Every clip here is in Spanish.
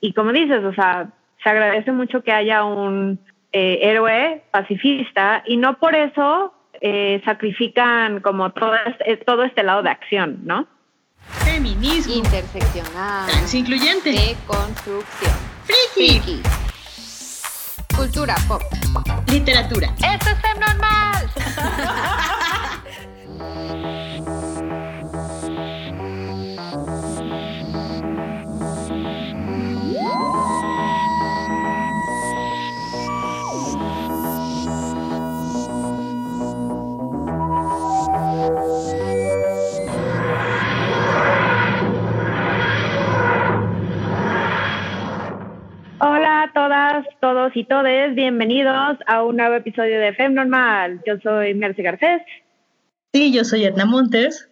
y como dices, o sea, se agradece mucho que haya un eh, héroe pacifista y no por eso eh, sacrifican como todo este, todo este lado de acción, ¿no? Feminismo. Interseccional. Transincluyente. Deconstrucción. Friki. Friki. Cultura pop. Literatura. ¡Esto es Femnormal! todos y todes, bienvenidos a un nuevo episodio de Fem Normal. Yo soy Mercy Garcés Sí, yo soy Edna Montes.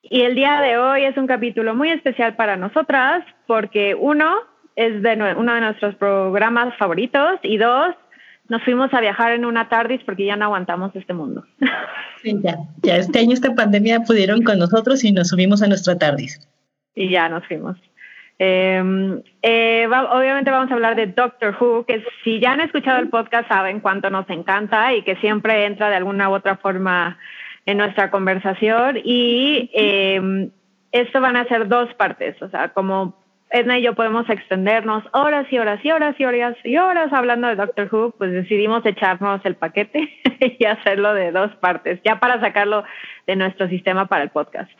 y el día de hoy es un capítulo muy especial para nosotras porque uno es de uno de nuestros programas favoritos y dos, nos fuimos a viajar en una tardis porque ya no aguantamos este mundo. Sí, ya, ya este año esta pandemia pudieron con nosotros y nos subimos a nuestra tardis. y ya nos fuimos. Eh, eh, obviamente vamos a hablar de Doctor Who, que si ya han escuchado el podcast saben cuánto nos encanta y que siempre entra de alguna u otra forma en nuestra conversación. Y eh, esto van a ser dos partes, o sea, como Edna y yo podemos extendernos horas y horas y horas y horas y horas hablando de Doctor Who, pues decidimos echarnos el paquete y hacerlo de dos partes, ya para sacarlo de nuestro sistema para el podcast.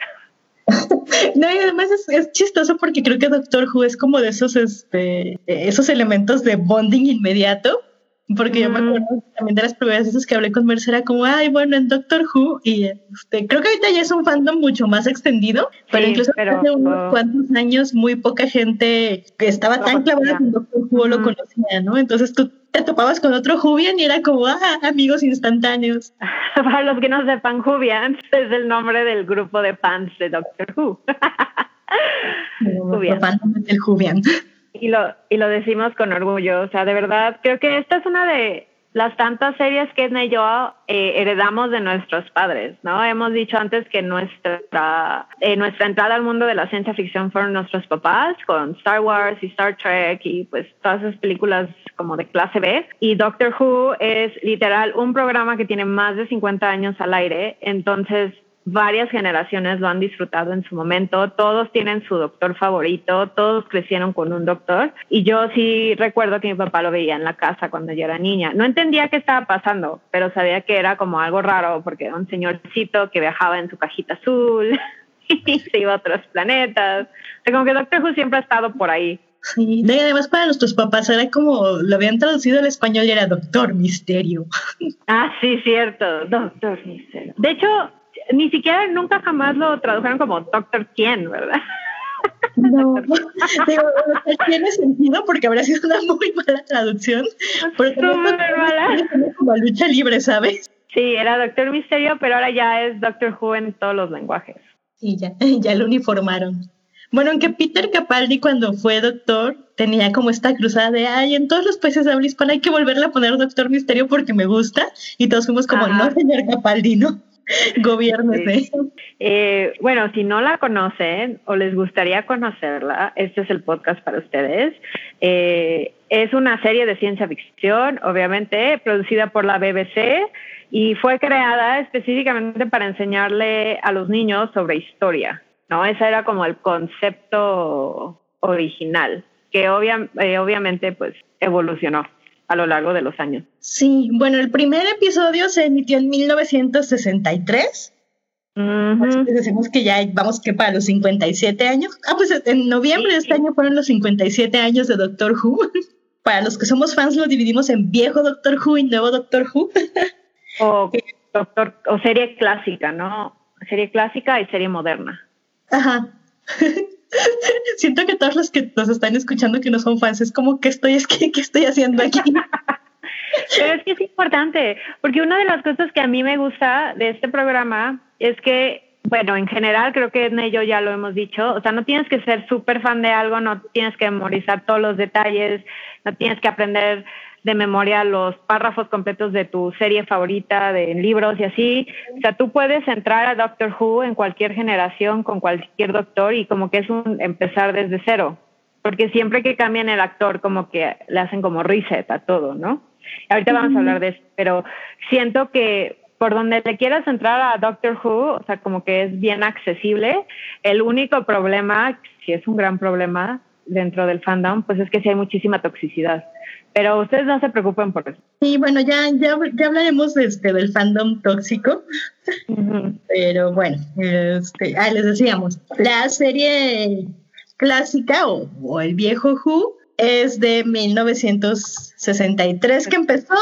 No, y además es, chistoso porque creo que Doctor Who es como de esos, este, esos elementos de bonding inmediato. Porque yo me Mm. acuerdo también de las primeras veces que hablé con Mercer, era como, ay, bueno, en Doctor Who, y este, creo que ahorita ya es un fandom mucho más extendido, pero incluso pero- hace unos cuantos años muy poca gente que estaba Lo tan clavada con Doctor Who lo Ujú. conocía, ¿no? Entonces tú te topabas con otro Whovian y era como, ah, amigos instantáneos. Para los que no sepan, Jubians es el nombre del grupo de fans de Doctor Who. Fandom del Whovian. Y, lo, y lo decimos con orgullo. O sea, de verdad, creo que esta es una de las tantas series que Edna y yo eh, heredamos de nuestros padres, ¿no? Hemos dicho antes que nuestra, eh, nuestra entrada al mundo de la ciencia ficción fueron nuestros papás con Star Wars y Star Trek y pues todas esas películas como de clase B. Y Doctor Who es literal un programa que tiene más de 50 años al aire, entonces varias generaciones lo han disfrutado en su momento, todos tienen su doctor favorito, todos crecieron con un doctor y yo sí recuerdo que mi papá lo veía en la casa cuando yo era niña. No entendía qué estaba pasando, pero sabía que era como algo raro porque era un señorcito que viajaba en su cajita azul y se iba a otros planetas. O sea, como que Doctor Who siempre ha estado por ahí. Sí, y además para nuestros papás era como, lo habían traducido al español y era Doctor Misterio. Ah, sí, cierto, Doctor Misterio. De hecho, ni siquiera nunca jamás lo tradujeron como Doctor quién, ¿verdad? No, digo, tiene sentido porque habría sido una muy mala traducción, Súper Doctor mala. Como lucha libre, ¿sabes? Sí, era Doctor Misterio, pero ahora ya es Doctor Who en todos los lenguajes. Y ya, ya lo uniformaron. Bueno, aunque Peter Capaldi cuando fue doctor tenía como esta cruzada de, ay, en todos los países de habla hispana hay que volverle a poner Doctor Misterio porque me gusta, y todos fuimos como, Ajá. no, señor Capaldi, no, gobiernese. Eh, bueno, si no la conocen o les gustaría conocerla, este es el podcast para ustedes. Eh, es una serie de ciencia ficción, obviamente, producida por la BBC y fue creada específicamente para enseñarle a los niños sobre historia, ¿no? Ese era como el concepto original, que eh, obviamente pues evolucionó a lo largo de los años. Sí, bueno, el primer episodio se emitió en 1963. Ujú. Así que decimos que ya vamos que para los 57 años. Ah, pues en noviembre de este año fueron los 57 años de Doctor Who. Para los que somos fans lo dividimos en viejo Doctor Who y nuevo Doctor Who. o, doctor, o serie clásica, ¿no? Serie clásica y serie moderna. Ajá. Siento que todos los que nos están escuchando que no son fans es como que estoy es que ¿qué estoy haciendo aquí. Pero es que es importante, porque una de las cosas que a mí me gusta de este programa es que, bueno, en general creo que Edna y yo ya lo hemos dicho, o sea, no tienes que ser súper fan de algo, no tienes que memorizar todos los detalles, no tienes que aprender de memoria los párrafos completos de tu serie favorita, de libros y así. O sea, tú puedes entrar a Doctor Who en cualquier generación, con cualquier doctor y como que es un empezar desde cero. porque siempre que cambian el actor como que le hacen como reset a todo, ¿no? Ahorita vamos a hablar de eso, pero siento que por donde le quieras entrar a Doctor Who, o sea, como que es bien accesible. El único problema, si es un gran problema dentro del fandom, pues es que sí hay muchísima toxicidad. Pero ustedes no se preocupen por eso. Y bueno, ya, ya, ya hablaremos este, del fandom tóxico. Pero bueno, este, ah, les decíamos, la serie clásica o, o el viejo Who es de 1963 que empezó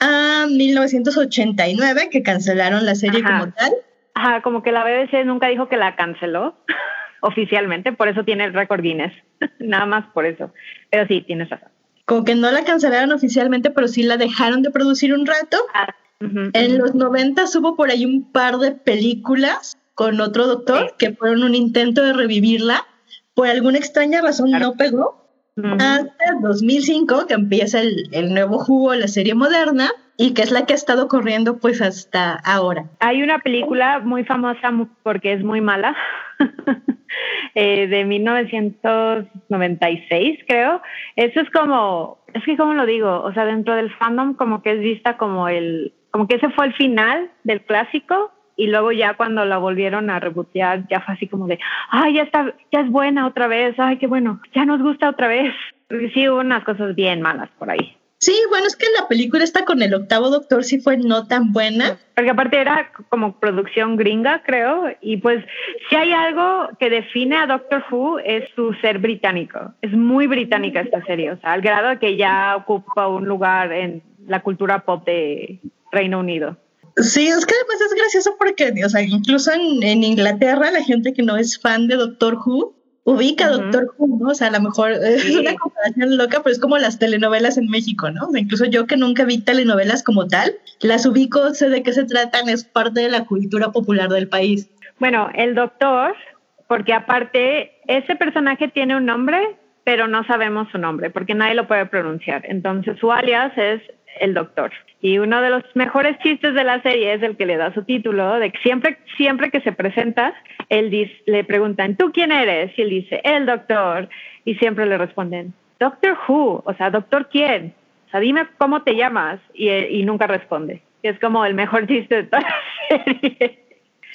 a 1989 que cancelaron la serie como tal. Ajá, como que la BBC nunca dijo que la canceló oficialmente, por eso tiene el récord Guinness, nada más por eso. Pero sí, tienes razón. Como que no la cancelaron oficialmente, pero sí la dejaron de producir un rato. Ah, En los 90 hubo por ahí un par de películas con otro doctor Sí. que fueron un intento de revivirla. Por alguna extraña razón Claro. no pegó. Hasta 2005 que empieza el, el nuevo jugo, la serie moderna, y que es la que ha estado corriendo pues hasta ahora. Hay una película muy famosa porque es muy mala, eh, de 1996, creo. Eso es como, es que cómo lo digo, o sea, dentro del fandom como que es vista como el, como que ese fue el final del clásico y luego ya cuando la volvieron a rebotear ya fue así como de, ay, ya está, ya es buena otra vez, ay, qué bueno, ya nos gusta otra vez. Sí hubo unas cosas bien malas por ahí. Sí, bueno, es que la película está con el octavo doctor sí fue no tan buena. Porque aparte era como producción gringa, creo, y pues si hay algo que define a Doctor Who es su ser británico. Es muy británica esta serie, o sea, al grado de que ya ocupa un lugar en la cultura pop de Reino Unido. Sí, es que además es gracioso porque, o sea, incluso en, en Inglaterra la gente que no es fan de Doctor Who ubica a Ujú. Doctor Who, ¿no? O sea, a lo mejor es Sí. una comparación loca, pero es como las telenovelas en México, ¿no? O sea, incluso yo que nunca vi telenovelas como tal, las ubico, sé de qué se tratan, es parte de la cultura popular del país. Bueno, el doctor, porque aparte ese personaje tiene un nombre, pero no sabemos su nombre, porque nadie lo puede pronunciar. Entonces su alias es el doctor. Y uno de los mejores chistes de la serie es el que le da su título, de que siempre, siempre que se presenta, él le preguntan, ¿tú quién eres? Y él dice, el doctor. Y siempre le responden, Doctor Who, o sea, ¿doctor quién? O sea, dime cómo te llamas. Y, y nunca responde. Es como el mejor chiste de toda la serie.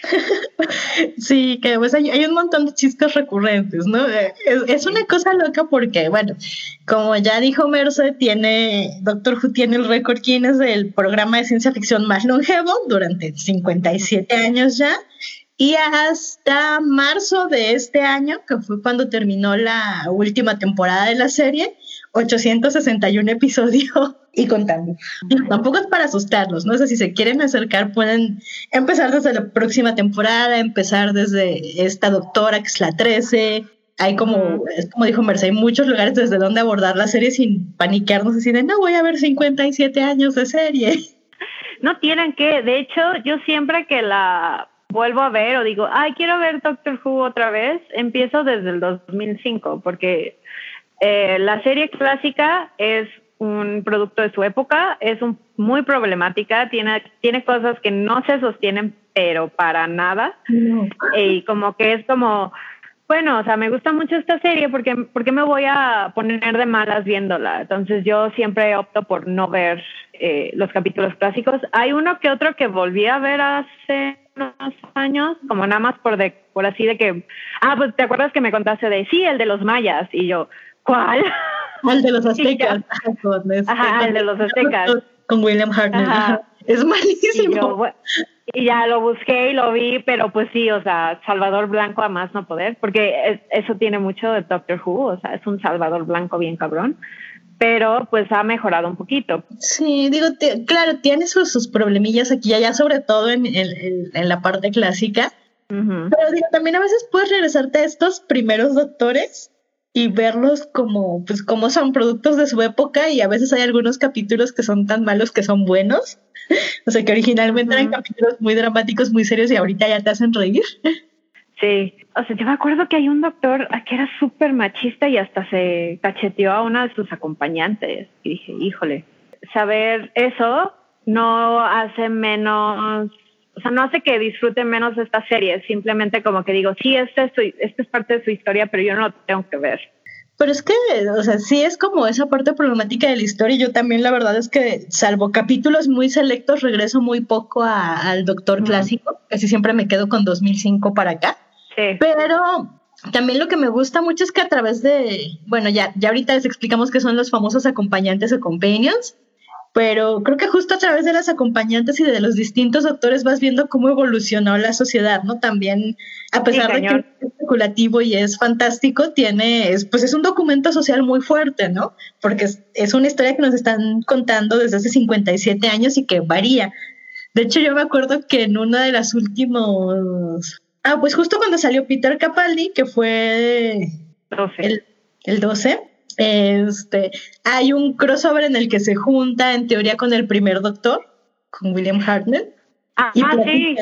Sí, que pues hay, hay un montón de chistes recurrentes, ¿no? Eh, Es, es una cosa loca porque, bueno, como ya dijo Merce, tiene, Doctor Who tiene el récord Guinness del programa de ciencia ficción más longevo durante 57 años ya. Y hasta marzo de este año, que fue cuando terminó la última temporada de la serie, 861 episodios y contando. Tampoco es para asustarlos, ¿no? O sea, si se quieren acercar, pueden empezar desde la próxima temporada, empezar desde esta doctora, que es la 13. Hay como, es como dijo Merce, hay muchos lugares desde donde abordar la serie sin paniquearnos así de, no, voy a ver 57 años de serie. No tienen que, de hecho, yo siempre que la vuelvo a ver o digo, ay, quiero ver Doctor Who otra vez, empiezo desde el 2005, porque eh, la serie clásica es un producto de su época, es un, muy problemática, tiene, tiene cosas que no se sostienen, pero para nada, y como que es como, bueno, o sea, me gusta mucho esta serie porque, porque me voy a poner de malas viéndola. Entonces yo siempre opto por no ver eh, los capítulos clásicos. Hay uno que otro que volví a ver hace unos años, como nada más por, de, por así de que, ah, pues te acuerdas que me contaste de, sí, el de los mayas, y yo, ¿cuál? Al de los aztecas. ya. Ajá, con este- Ajá, el de los aztecas. Con William Hartnell. Ajá. Es Y, malísimo. yo, y ya lo busqué y lo vi, pero pues sí, o sea, Salvador Blanco a más no poder, porque es- eso tiene mucho de Doctor Who, o sea, es un Salvador Blanco bien cabrón, pero pues ha mejorado un poquito. Sí, digo, claro, tiene sus, sus problemillas aquí y allá, sobre todo en, en- en- la parte clásica. Pero digo, también a veces puedes regresarte a estos primeros doctores y verlos como, pues, como son productos de su época y a veces hay algunos capítulos que son tan malos que son buenos. O sea, que originalmente eran capítulos muy dramáticos, muy serios y ahorita ya te hacen reír. Sí, o sea, yo me acuerdo que hay un doctor que era súper machista y hasta se cacheteó a una de sus acompañantes. Y dije, híjole, saber eso no hace menos, o sea, no hace que disfruten menos esta serie, simplemente como que digo, sí, este es, este es parte de su historia, pero yo no lo tengo que ver. Pero es que, o sea, sí es como esa parte problemática de la historia. Yo también, la verdad es que, salvo capítulos muy selectos, regreso muy poco a- al Doctor Clásico. Casi siempre me quedo con 2005 para acá. Sí. Pero también lo que me gusta mucho es que a través de, bueno, ya, ya ahorita les explicamos qué son los famosos acompañantes o companions, pero creo que justo a través de las acompañantes y de los distintos doctores vas viendo cómo evolucionó la sociedad, ¿no? También, a pesar de que es especulativo y es fantástico, tiene, es, pues es un documento social muy fuerte, ¿no? Porque es, es una historia que nos están contando desde hace 57 años y que varía. De hecho, yo me acuerdo que en una de las últimos... Ah, pues justo cuando salió Peter Capaldi, que fue Entonces, el, el 12, este, hay un crossover en el que se junta en teoría con el primer doctor, con William Hartnell. ah, y ah, sí.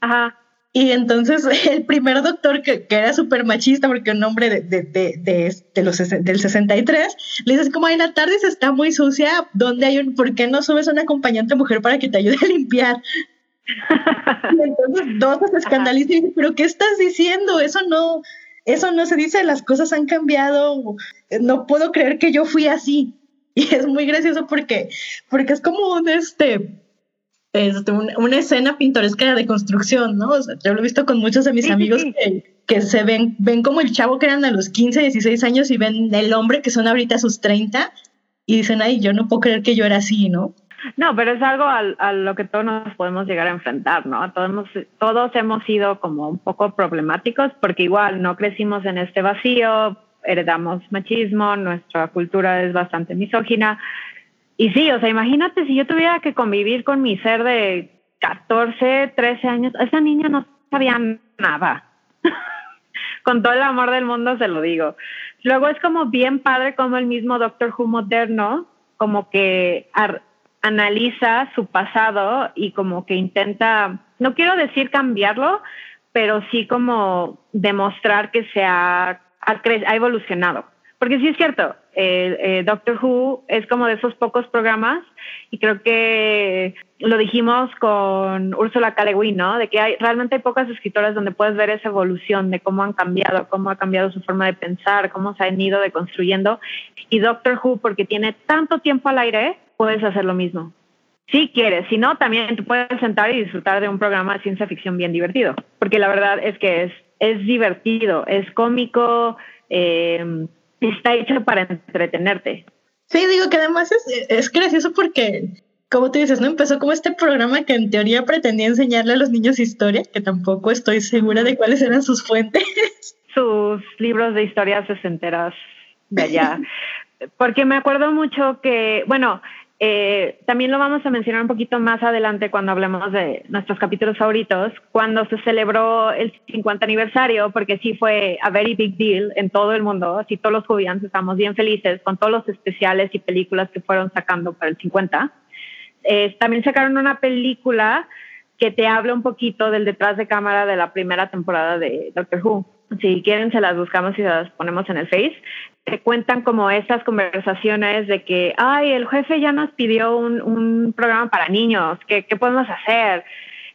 Ajá. Y entonces el primer doctor, que, que era súper machista, porque un hombre de, de, de, de, los, del 63, le dices como, ay, la tarde se está muy sucia, ¿dónde hay un, por qué no subes a una acompañante mujer para que te ayude a limpiar? Y entonces dos se escandalizan y dicen, pero ¿qué estás diciendo? Eso no, eso no se dice, las cosas han cambiado, no puedo creer que yo fui así. Y es muy gracioso porque, porque es como un este, este, un- una escena pintoresca de construcción, ¿no? O sea, yo lo he visto con muchos de mis Sí, amigos sí. Que, que se ven, ven como el chavo que eran a los 15, 16 años y ven el hombre que son ahorita a sus 30 y dicen, ay, yo no puedo creer que yo era así, ¿no? No, pero es algo al- a, lo que todos nos podemos llegar a enfrentar, ¿no? Todos, hemos- todos hemos sido como un poco problemáticos porque igual no crecimos en este vacío, heredamos machismo, nuestra cultura es bastante misógina. Y sí, o sea, imagínate si yo tuviera que convivir con mi ser de 14, 13 años, esa niña no sabía nada. con todo el amor del mundo se lo digo. Luego es como bien padre como el mismo Doctor Who moderno, como que analiza su pasado y como que intenta, no quiero decir cambiarlo, pero sí como demostrar que se ha, ha, evolucionado. Porque sí es cierto, eh, eh, Doctor Who es como de esos pocos programas y creo que lo dijimos con Úrsula Guin, ¿no? De que hay, realmente hay pocas escritoras donde puedes ver esa evolución de cómo han cambiado, cómo ha cambiado su forma de pensar, cómo se han ido deconstruyendo. Y Doctor Who, porque tiene tanto tiempo al aire, puedes hacer lo mismo. Si quieres, si no, también te puedes sentar y disfrutar de un programa de ciencia ficción bien divertido, porque la verdad es que es, es divertido, es cómico, eh, está hecho para entretenerte. Sí, digo que además es, es gracioso porque, como tú dices, ¿no? Empezó como este programa que en teoría pretendía enseñarle a los niños historia, que tampoco estoy segura de cuáles eran sus fuentes. Sus libros de historias sesenteras de allá. Porque me acuerdo mucho que, bueno, eh, también lo vamos a mencionar un poquito más adelante cuando hablemos de nuestros capítulos favoritos, cuando se celebró el 50 aniversario, porque sí fue a very big deal en todo el mundo, así todos los jubilantes estamos bien felices con todos los especiales y películas que fueron sacando para el 50. Eh, también sacaron una película que te habla un poquito del detrás de cámara de la primera temporada de Doctor Who. Si quieren, se las buscamos y las ponemos en el Face. Te cuentan como estas conversaciones de que, ay, el jefe ya nos pidió un, un programa para niños, ¿qué, ¿qué podemos hacer?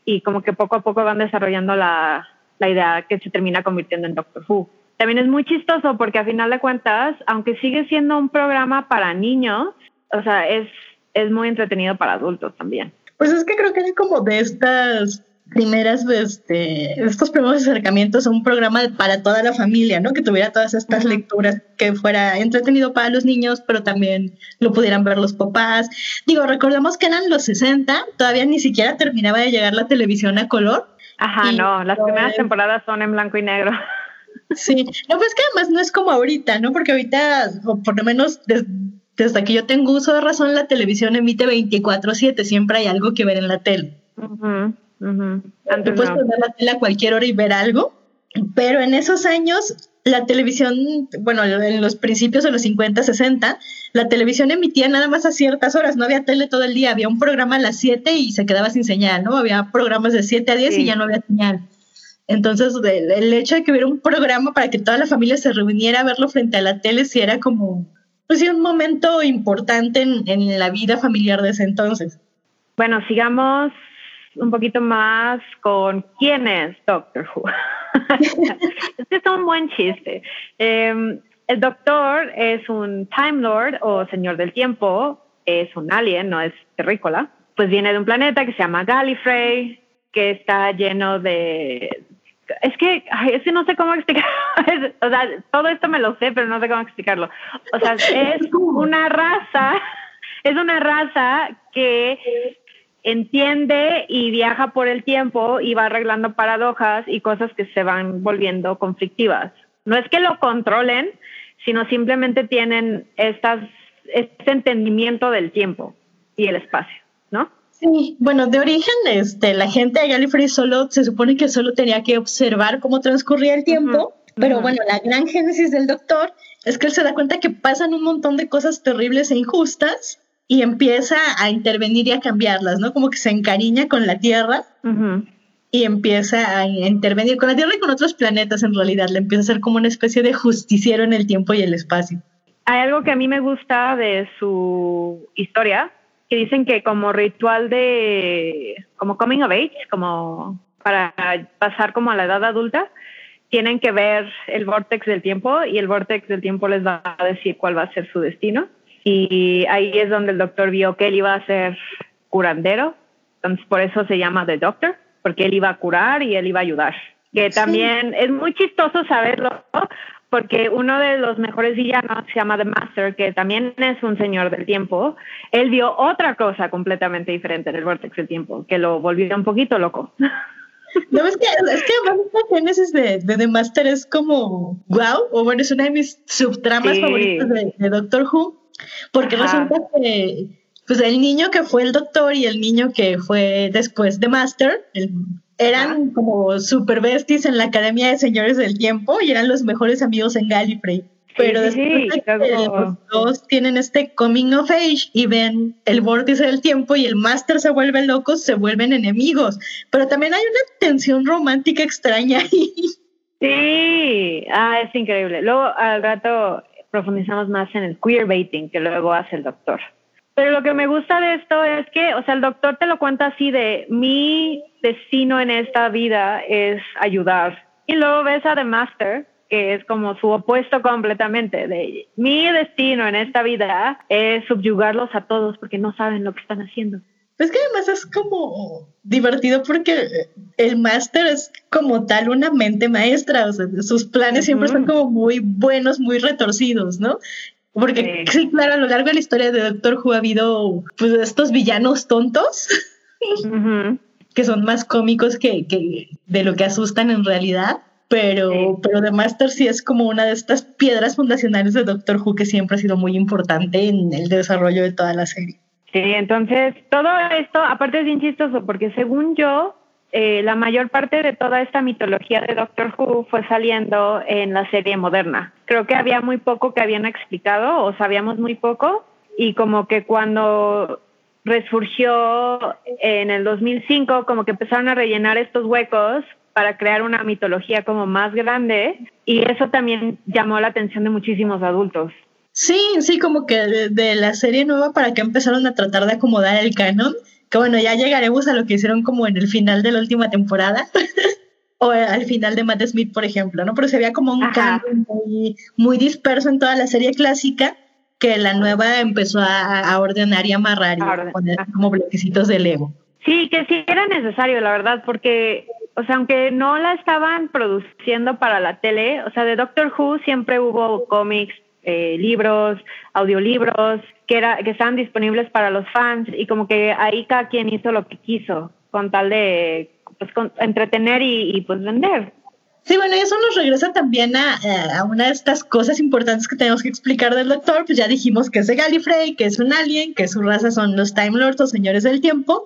Y como que poco a poco van desarrollando la, la idea que se termina convirtiendo en Doctor Who. También es muy chistoso porque a final de cuentas, aunque sigue siendo un programa para niños, o sea, es, es muy entretenido para adultos también. Pues es que creo que era como de estas primeras, este, estos primeros acercamientos a un programa para toda la familia, ¿no? Que tuviera todas estas lecturas, que fuera entretenido para los niños, pero también lo pudieran ver los papás. Digo, recordemos que eran los 60, todavía ni siquiera terminaba de llegar la televisión a color. Ajá, no, las primeras pues, temporadas son en blanco y negro. Sí, no, pues que además no es como ahorita, ¿no? Porque ahorita, o por lo menos des- desde que yo tengo uso de razón, la televisión emite 24/7, siempre hay algo que ver en la tele. Ujú, ujú. Tú Antes puedes no. poner la tele a cualquier hora y ver algo, pero en esos años la televisión, bueno, en los principios de los 50, 60, la televisión emitía nada más a ciertas horas, no había tele todo el día, había un programa a las 7 y se quedaba sin señal, ¿no? Había programas de 7 a 10 Sí. y ya no había señal. Entonces, el, el hecho de que hubiera un programa para que toda la familia se reuniera a verlo frente a la tele, sí era como, pues sí, un momento importante en, en la vida familiar de ese entonces. Bueno, sigamos un poquito más con quién es Doctor Who. este es un buen chiste. Eh, el doctor es un Time Lord o Señor del Tiempo, es un alien, no es terrícola. Pues viene de un planeta que se llama Gallifrey, que está lleno de... Es que, ay, es que no sé cómo explicar. o sea, todo esto me lo sé, pero no sé cómo explicarlo. O sea, es una raza, es una raza que entiende y viaja por el tiempo y va arreglando paradojas y cosas que se van volviendo conflictivas. No es que lo controlen, sino simplemente tienen estas, este entendimiento del tiempo y el espacio, ¿no? Sí, bueno, de origen, este, la gente de Gallifrey solo se supone que solo tenía que observar cómo transcurría el tiempo, pero bueno, la gran génesis del doctor es que él se da cuenta que pasan un montón de cosas terribles e injustas y empieza a intervenir y a cambiarlas, ¿no? Como que se encariña con la Tierra y empieza a intervenir con la Tierra y con otros planetas en realidad. Le empieza a ser como una especie de justiciero en el tiempo y el espacio. Hay algo que a mí me gusta de su historia, que dicen que como ritual de, como coming of age, como para pasar como a la edad adulta, tienen que ver el vortex del tiempo y el vortex del tiempo les va a decir cuál va a ser su destino. Y ahí es donde el doctor vio que él iba a ser curandero, entonces por eso se llama The Doctor, porque él iba a curar y él iba a ayudar. Que también es muy chistoso saberlo, porque uno de los mejores villanos se llama The Master, que también es un señor del tiempo. Él vio otra cosa completamente diferente en el Vortex del Tiempo, que lo volvió un poquito loco. No, es que, es que la génesis de, de, The Master es como wow, o bueno, es una de mis subtramas favoritas de, de Doctor Who, porque resulta que pues el niño que fue el doctor y el niño que fue después de Master, eran como super besties en la Academia de Señores del Tiempo y eran los mejores amigos en Gallifrey. Pero después los dos tienen este coming of age y ven el vórtice del tiempo y el Master se vuelve loco, se vuelven enemigos. Pero también hay una tensión romántica extraña ahí. Sí, ah, es increíble. Luego al rato profundizamos más en el queerbaiting que luego hace el doctor. Pero lo que me gusta de esto es que, o sea, el doctor te lo cuenta así de mi destino en esta vida es ayudar. Y luego ves a The Master, que es como su opuesto completamente de mi destino en esta vida es subyugarlos a todos porque no saben lo que están haciendo. Es que además es como divertido porque el máster es como tal una mente maestra, o sea, sus planes siempre son como muy buenos, muy retorcidos, ¿no? Porque sí. claro, a lo largo de la historia de Doctor Who ha habido pues estos villanos tontos que son más cómicos que, que, de lo que asustan en realidad. Pero, pero The Master sí es como una de estas piedras fundacionales de Doctor Who que siempre ha sido muy importante en el desarrollo de toda la serie. Sí, entonces todo esto, aparte es bien chistoso, porque según yo, eh, la mayor parte de toda esta mitología de Doctor Who fue saliendo en la serie moderna. Creo que había muy poco que habían explicado o sabíamos muy poco y como que cuando resurgió en el 2005 como que empezaron a rellenar estos huecos para crear una mitología como más grande y eso también llamó la atención de muchísimos adultos. Sí, sí, como que de, la serie nueva para que empezaron a tratar de acomodar el canon, que bueno, ya llegaremos a lo que hicieron como en el final de la última temporada. o al final de Matt Smith, por ejemplo, ¿no? Pero se veía como un canon muy, muy, disperso en toda la serie clásica que la nueva empezó a, ordenar y amarrar y poner como bloquecitos de Lego. Sí, que sí era necesario, la verdad, porque, o sea, aunque no la estaban produciendo para la tele, o sea, de Doctor Who siempre hubo cómics, eh, libros, audiolibros, que, era, que estaban disponibles para los fans y como que ahí cada quien hizo lo que quiso con tal de pues, entretener y, pues vender. Sí, bueno, y eso nos regresa también a, a, una de estas cosas importantes que tenemos que explicar del doctor. Pues ya dijimos que es de Gallifrey, que es un alien, que su raza son los Time Lords o señores del tiempo,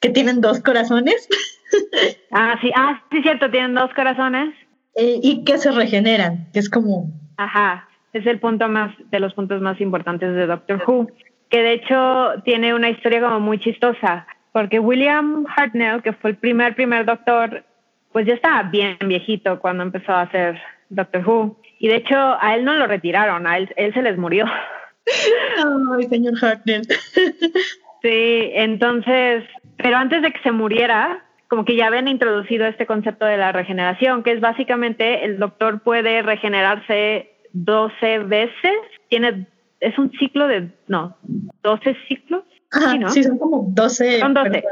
que tienen dos corazones. ah, sí, ah, sí, cierto, tienen dos corazones. Eh, y que se regeneran, que es como. Ajá es el punto más, de los puntos más importantes de Doctor Who, que de hecho tiene una historia como muy chistosa, porque William Hartnell, que fue el primer, primer doctor, pues ya estaba bien viejito cuando empezó a hacer Doctor Who. Y de hecho a él no lo retiraron, a él, él se les murió. Ay, señor Hartnell. Sí, entonces, pero antes de que se muriera, como que ya habían introducido este concepto de la regeneración, que es básicamente el doctor puede regenerarse 12 veces, tiene, es un ciclo de, no, 12 ciclos. Ajá, Sí, ¿no? sí, son como 12. Son 12. pero-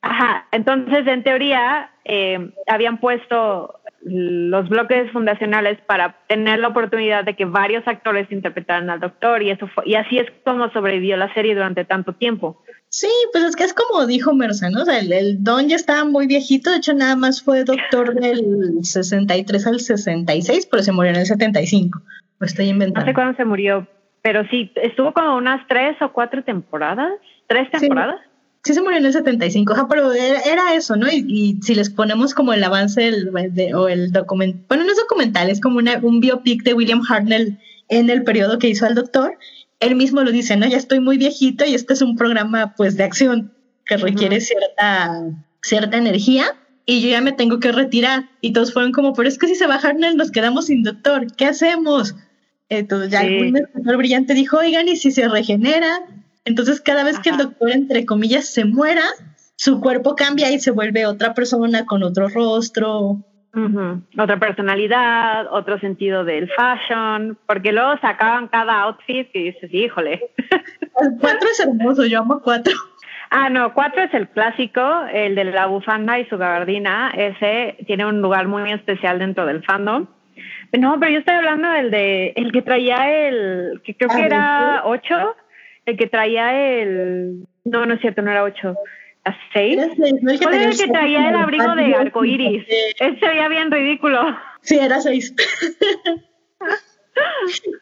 Ajá, entonces en teoría eh, habían puesto los bloques fundacionales para tener la oportunidad de que varios actores interpretaran al doctor y eso fue, y así es como sobrevivió la serie durante tanto tiempo. Sí, pues es que es como dijo Mersa, ¿no? O sea, el, el Don ya estaba muy viejito, de hecho nada más fue doctor del 63 al 66, pero se murió en el 75. Lo estoy No inventando. sé cuándo se murió, pero sí, estuvo como unas tres o cuatro temporadas. ¿Tres Sí. temporadas? Sí se murió en el 75, ajá, pero era, era eso, ¿no? Y, y si les ponemos como el avance del- de- o el documental, bueno, no es documental, es como una- un biopic de William Hartnell en el periodo que hizo al doctor, él mismo lo dice, ¿no? Ya estoy muy viejito y este es un programa pues de acción que requiere cierta, cierta energía y yo ya me tengo que retirar. Y todos fueron como, pero es que si se va Hartnell nos quedamos sin doctor, ¿qué hacemos? Entonces ya Sí. algún escritor brillante dijo, oigan, ¿y si se regenera? Entonces cada vez que el doctor, entre comillas, se muera, su cuerpo cambia y se vuelve otra persona con otro rostro. Otra personalidad, otro sentido del fashion, porque luego sacaban cada outfit y dices, híjole. El cuatro es hermoso, yo amo cuatro. Ah, no, cuatro es el clásico, el de la bufanda y su gabardina. Ese tiene un lugar muy especial dentro del fandom. No, pero yo estoy hablando del de el que traía el, que creo Ah, que era ¿sí? ocho, el que traía el, no, no es cierto, no era ocho, a seis. Era seis, ¿no? El que ¿Cuál tenía era el que traía el abrigo de eh, Ese se veía bien ridículo. Sí, era seis.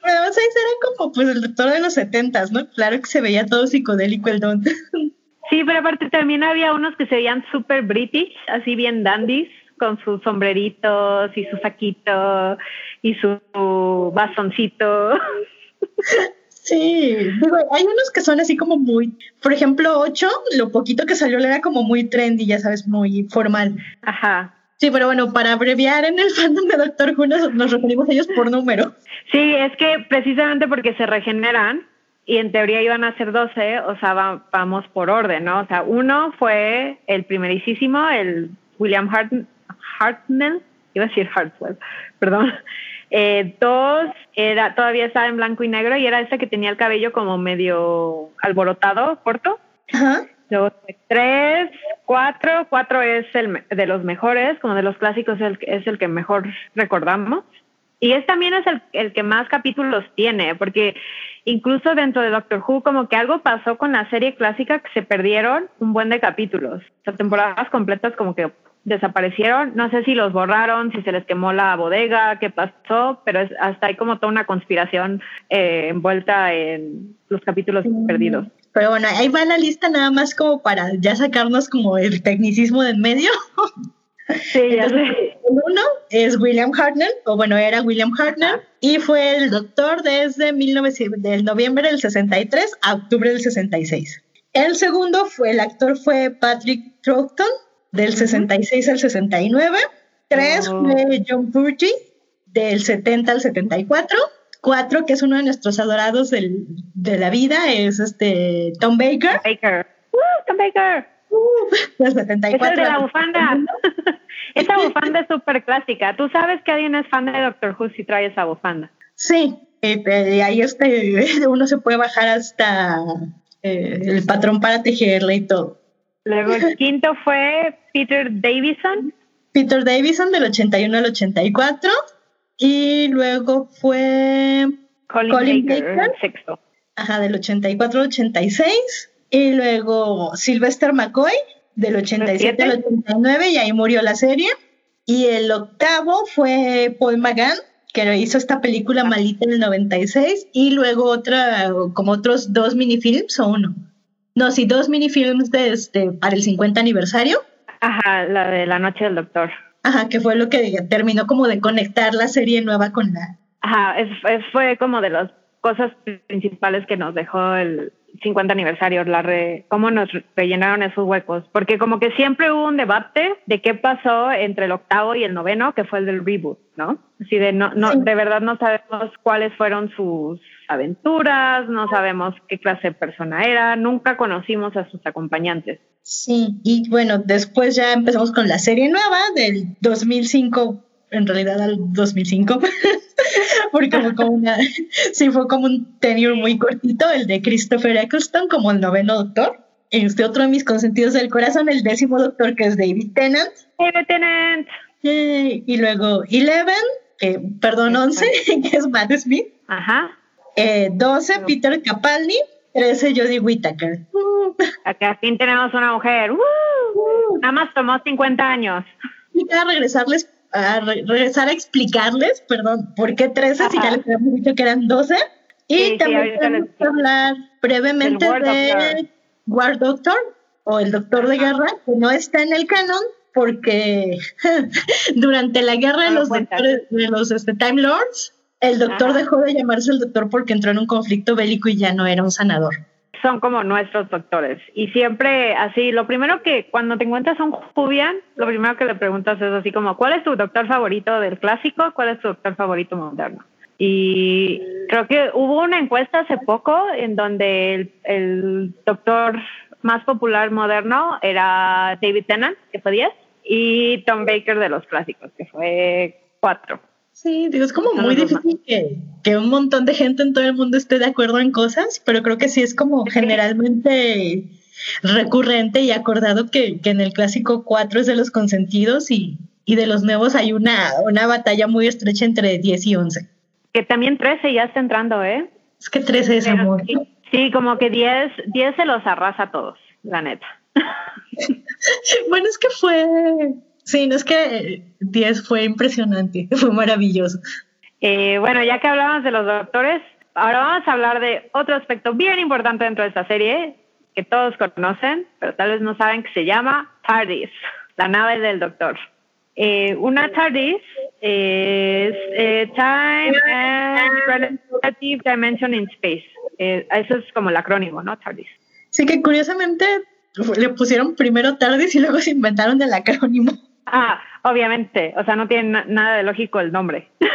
Pero seis era como pues el doctor de los setentas, ¿no? Claro que se veía todo psicodélico el don. Sí, pero aparte también había unos que se veían súper british, así bien dandies, con sus sombreritos y su saquito y su bastoncito. Sí, digo, hay unos que son así como muy, por ejemplo, 8, lo poquito que salió era como muy trendy, ya sabes, muy formal. Ajá. Sí, pero bueno, para abreviar en el fandom de Doctor Who nos, nos referimos a ellos por número. Sí, es que precisamente porque se regeneran y en teoría iban a ser 12, o sea, va- vamos por orden, ¿no? O sea, uno fue el primerísimo, el William Hart Hartnell, iba a decir Hartwell, perdón. Eh, dos era todavía estaba en blanco y negro y era ese que tenía el cabello como medio alborotado, corto. Ajá. Luego tres, cuatro, cuatro es el de los mejores, como de los clásicos el, es el que mejor recordamos. Y es también es el, el que más capítulos tiene, porque incluso dentro de Doctor Who como que algo pasó con la serie clásica que se perdieron un buen de capítulos. O sea, temporadas completas como que desaparecieron. No sé si los borraron, si se les quemó la bodega, qué pasó, pero es, hasta hay como toda una conspiración eh, envuelta en los capítulos perdidos. Pero bueno, ahí va la lista nada más como para ya sacarnos como el tecnicismo de en medio. Sí, ya sé. el uno es William Hartnell, o bueno, era William Hartnell, y fue el doctor desde 1900 del noviembre del 63 a octubre del 66. El segundo fue, el actor fue Patrick Troughton, del 66 al 69. Tres Oh. fue John Purdy, del 70 al 74. Cuatro, que es uno de nuestros adorados del- de la vida, es este Tom Baker, Baker. ¡Uh, Tom Baker! del Es 74. el de la bufanda. esa bufanda es súper clásica. Tú sabes que alguien es fan de Doctor Who si trae esa bufanda. Sí, eh, eh, ahí este, uno se puede bajar hasta eh, el patrón para tejerle y todo. Luego el quinto fue Peter Davison. Peter Davison del 81 al 84 y luego fue Colin, Colin Baker, Baker. el sexto. ajá, del 84 al 86 y luego Sylvester McCoy del 87 al 89 y ahí murió la serie. Y el octavo fue Paul McGann que hizo esta película malita en el 96 y luego otra, como otros dos minifilms o uno. No, sí, dos minifilms de este, para el 50 aniversario. Ajá, la de la noche del doctor. Ajá, que fue lo que terminó como de conectar la serie nueva con la... Ajá, es, es- fue como de las cosas principales que nos dejó el 50 aniversario, la re, cómo nos rellenaron esos huecos, porque como que siempre hubo un debate de qué pasó entre el octavo y el noveno, que fue el del reboot, ¿no? Así de no, no, Sí. de verdad no sabemos cuáles fueron sus aventuras, no sabemos qué clase de persona era, nunca conocimos a sus acompañantes. Sí, y bueno, después ya empezamos con la serie nueva del 2005, en realidad al 2005, porque fue como una, sí, fue como un tenure muy cortito, el de Christopher Eccleston como el noveno doctor. Este otro de mis consentidos del corazón, el décimo doctor, que es David Tennant. David Tennant. Yay. Y luego Eleven, que, perdón, once, que es Matt Smith. Ajá. Eh, 12, Peter Capaldi. 13, Jodie Whittaker. Uh, Acá al fin tenemos una mujer. ¡Woo! Nada más tomó 50 años. y a regresarles, a re- regresar a explicarles, perdón, por qué 13 si Ajá. ya les habíamos dicho que eran 12. Y Sí, sí, también tenemos les que hablar brevemente War de Doctor. War Doctor o el Doctor de Guerra, que no está en el canon porque durante la guerra de No lo los, doctores- de los este, Time Lords, el doctor Ajá. dejó de llamarse el doctor porque entró en un conflicto bélico y ya no era un sanador. Son como nuestros doctores. Y siempre así, lo primero que cuando te encuentras a un Jubian, lo primero que le preguntas es así como, ¿cuál es tu doctor favorito del clásico? ¿Cuál es tu doctor favorito moderno? Y creo que hubo una encuesta hace poco en donde el, el doctor más popular moderno era David Tennant, que fue 10, y Tom Baker de los clásicos, que fue 4. Sí, digo, es como muy difícil que, que un montón de gente en todo el mundo esté de acuerdo en cosas, pero creo que sí es como generalmente recurrente y acordado que, que en el clásico 4 es de los consentidos y, y de los nuevos hay una, una batalla muy estrecha entre 10 y 11. Que también 13 ya está entrando, ¿eh? Es que 13 es Pero amor. sí, sí, como que 10, 10 se los arrasa a todos, la neta. Bueno, es que fue... Sí, no es que 10 fue impresionante, fue maravilloso. Eh, bueno, ya que hablamos de los doctores, ahora vamos a hablar de otro aspecto bien importante dentro de esta serie, que todos conocen, pero tal vez no saben, que se llama TARDIS, la nave del doctor. Eh, una TARDIS es eh, Time and Relative Dimension in Space. Eh, eso es como el acrónimo, ¿no? TARDIS. Sí que curiosamente le pusieron primero TARDIS y luego se inventaron el acrónimo. Ah, obviamente, o sea, no tiene na- nada de lógico el nombre.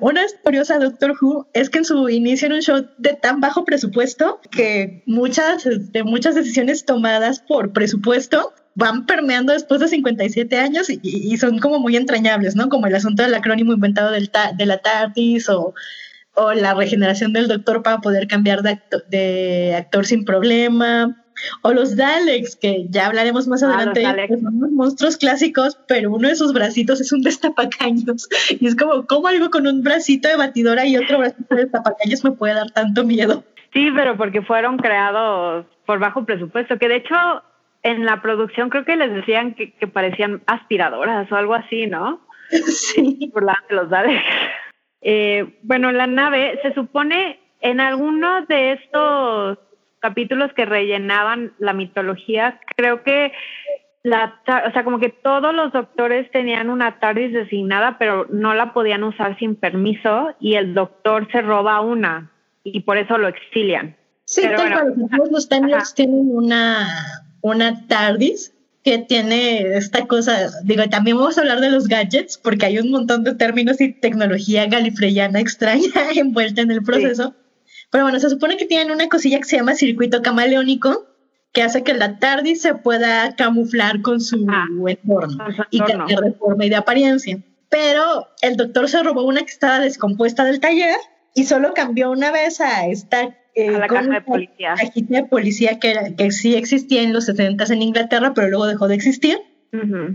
Una curiosa Doctor Who es que en su inicio era un show de tan bajo presupuesto que muchas, de muchas decisiones tomadas por presupuesto van permeando después de 57 años y, son como muy entrañables, ¿no? Como el asunto del acrónimo inventado del de la TARDIS o, o la regeneración del doctor para poder cambiar de, acto- de actor sin problema. O los Daleks, que ya hablaremos más Ah, adelante, que son unos monstruos clásicos, pero uno de sus bracitos es un destapacaños. Y es como, ¿cómo algo con un bracito de batidora y otro bracito de destapacaños me puede dar tanto miedo? Sí, pero porque fueron creados por bajo presupuesto, que de hecho en la producción creo que les decían que, que parecían aspiradoras o algo así, ¿no? Sí. Burlaban de los Daleks. Eh, bueno, la nave se supone en algunos de estos capítulos que rellenaban la mitología, creo que la, o sea, como que todos los doctores tenían una TARDIS designada, pero no la podían usar sin permiso y el doctor se roba una y por eso lo exilian. Sí, Pero tal bueno, cual. Todos los ajá. tienen una, una TARDIS que tiene esta cosa. Digo, también vamos a hablar de los gadgets, porque hay un montón de términos y tecnología galifreyana extraña envuelta en el proceso. Pero bueno, se supone que tienen una cosilla que se llama circuito camaleónico, que hace que la TARDIS se pueda camuflar con su Ah, entorno y cambiar de forma y de apariencia. Pero el doctor se robó una que estaba descompuesta del taller y solo cambió una vez a esta eh, A la caja de policía. cajita de policía que, era- que sí existía en los 70 en Inglaterra, pero luego dejó de existir Ujú.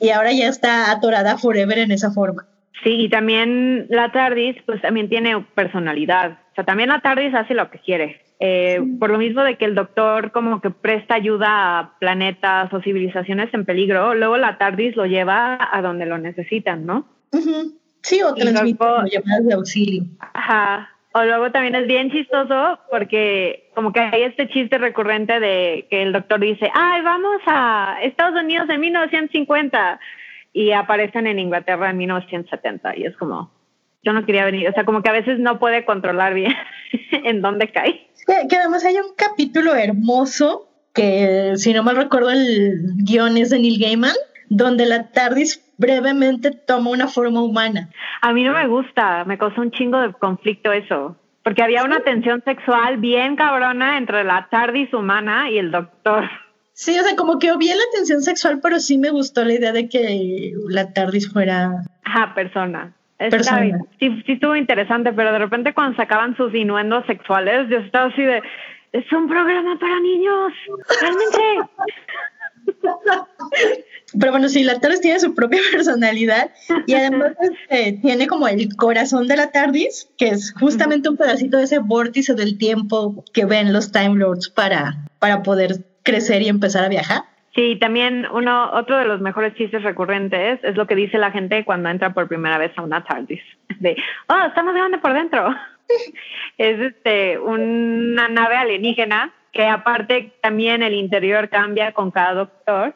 y ahora ya está atorada forever en esa forma. Sí, y también la TARDIS, pues también tiene personalidad. Sea, también la TARDIS hace lo que quiere. Eh, Por lo mismo de que el doctor como que presta ayuda a planetas o civilizaciones en peligro, luego la TARDIS lo lleva a donde lo necesitan, ¿no? Sí, o transmite llamadas de auxilio. Ajá. O luego también es bien chistoso porque como que hay este chiste recurrente de que el doctor dice, ay, vamos a Estados Unidos en 1950 y aparecen en Inglaterra en 1970 y es como, yo no quería venir, o sea, como que a veces no puede controlar bien en dónde cae. Que, que además hay un capítulo hermoso que, si no mal recuerdo, el guion es de Neil Gaiman, donde la TARDIS brevemente toma una forma humana. A mí no me gusta, me causó un chingo de conflicto eso, porque había una tensión sexual bien cabrona entre la TARDIS humana y el doctor. Sí, o sea, como que obvié la tensión sexual, pero sí me gustó la idea de que la TARDIS fuera... Ajá, persona. Está bien. Sí, sí estuvo interesante, pero de repente cuando sacaban sus inuendos sexuales, yo estaba así de, es un programa para niños, realmente. Pero bueno, sí, la TARDIS tiene su propia personalidad y además este, tiene como el corazón de la TARDIS, que es justamente un pedacito de ese vórtice del tiempo que ven los Time Lords para, para poder crecer y empezar a viajar. Sí, también uno, otro de los mejores chistes recurrentes es lo que dice la gente cuando entra por primera vez a una TARDIS. De, oh, está más grande por dentro. es este, una nave alienígena que aparte también el interior cambia con cada doctor.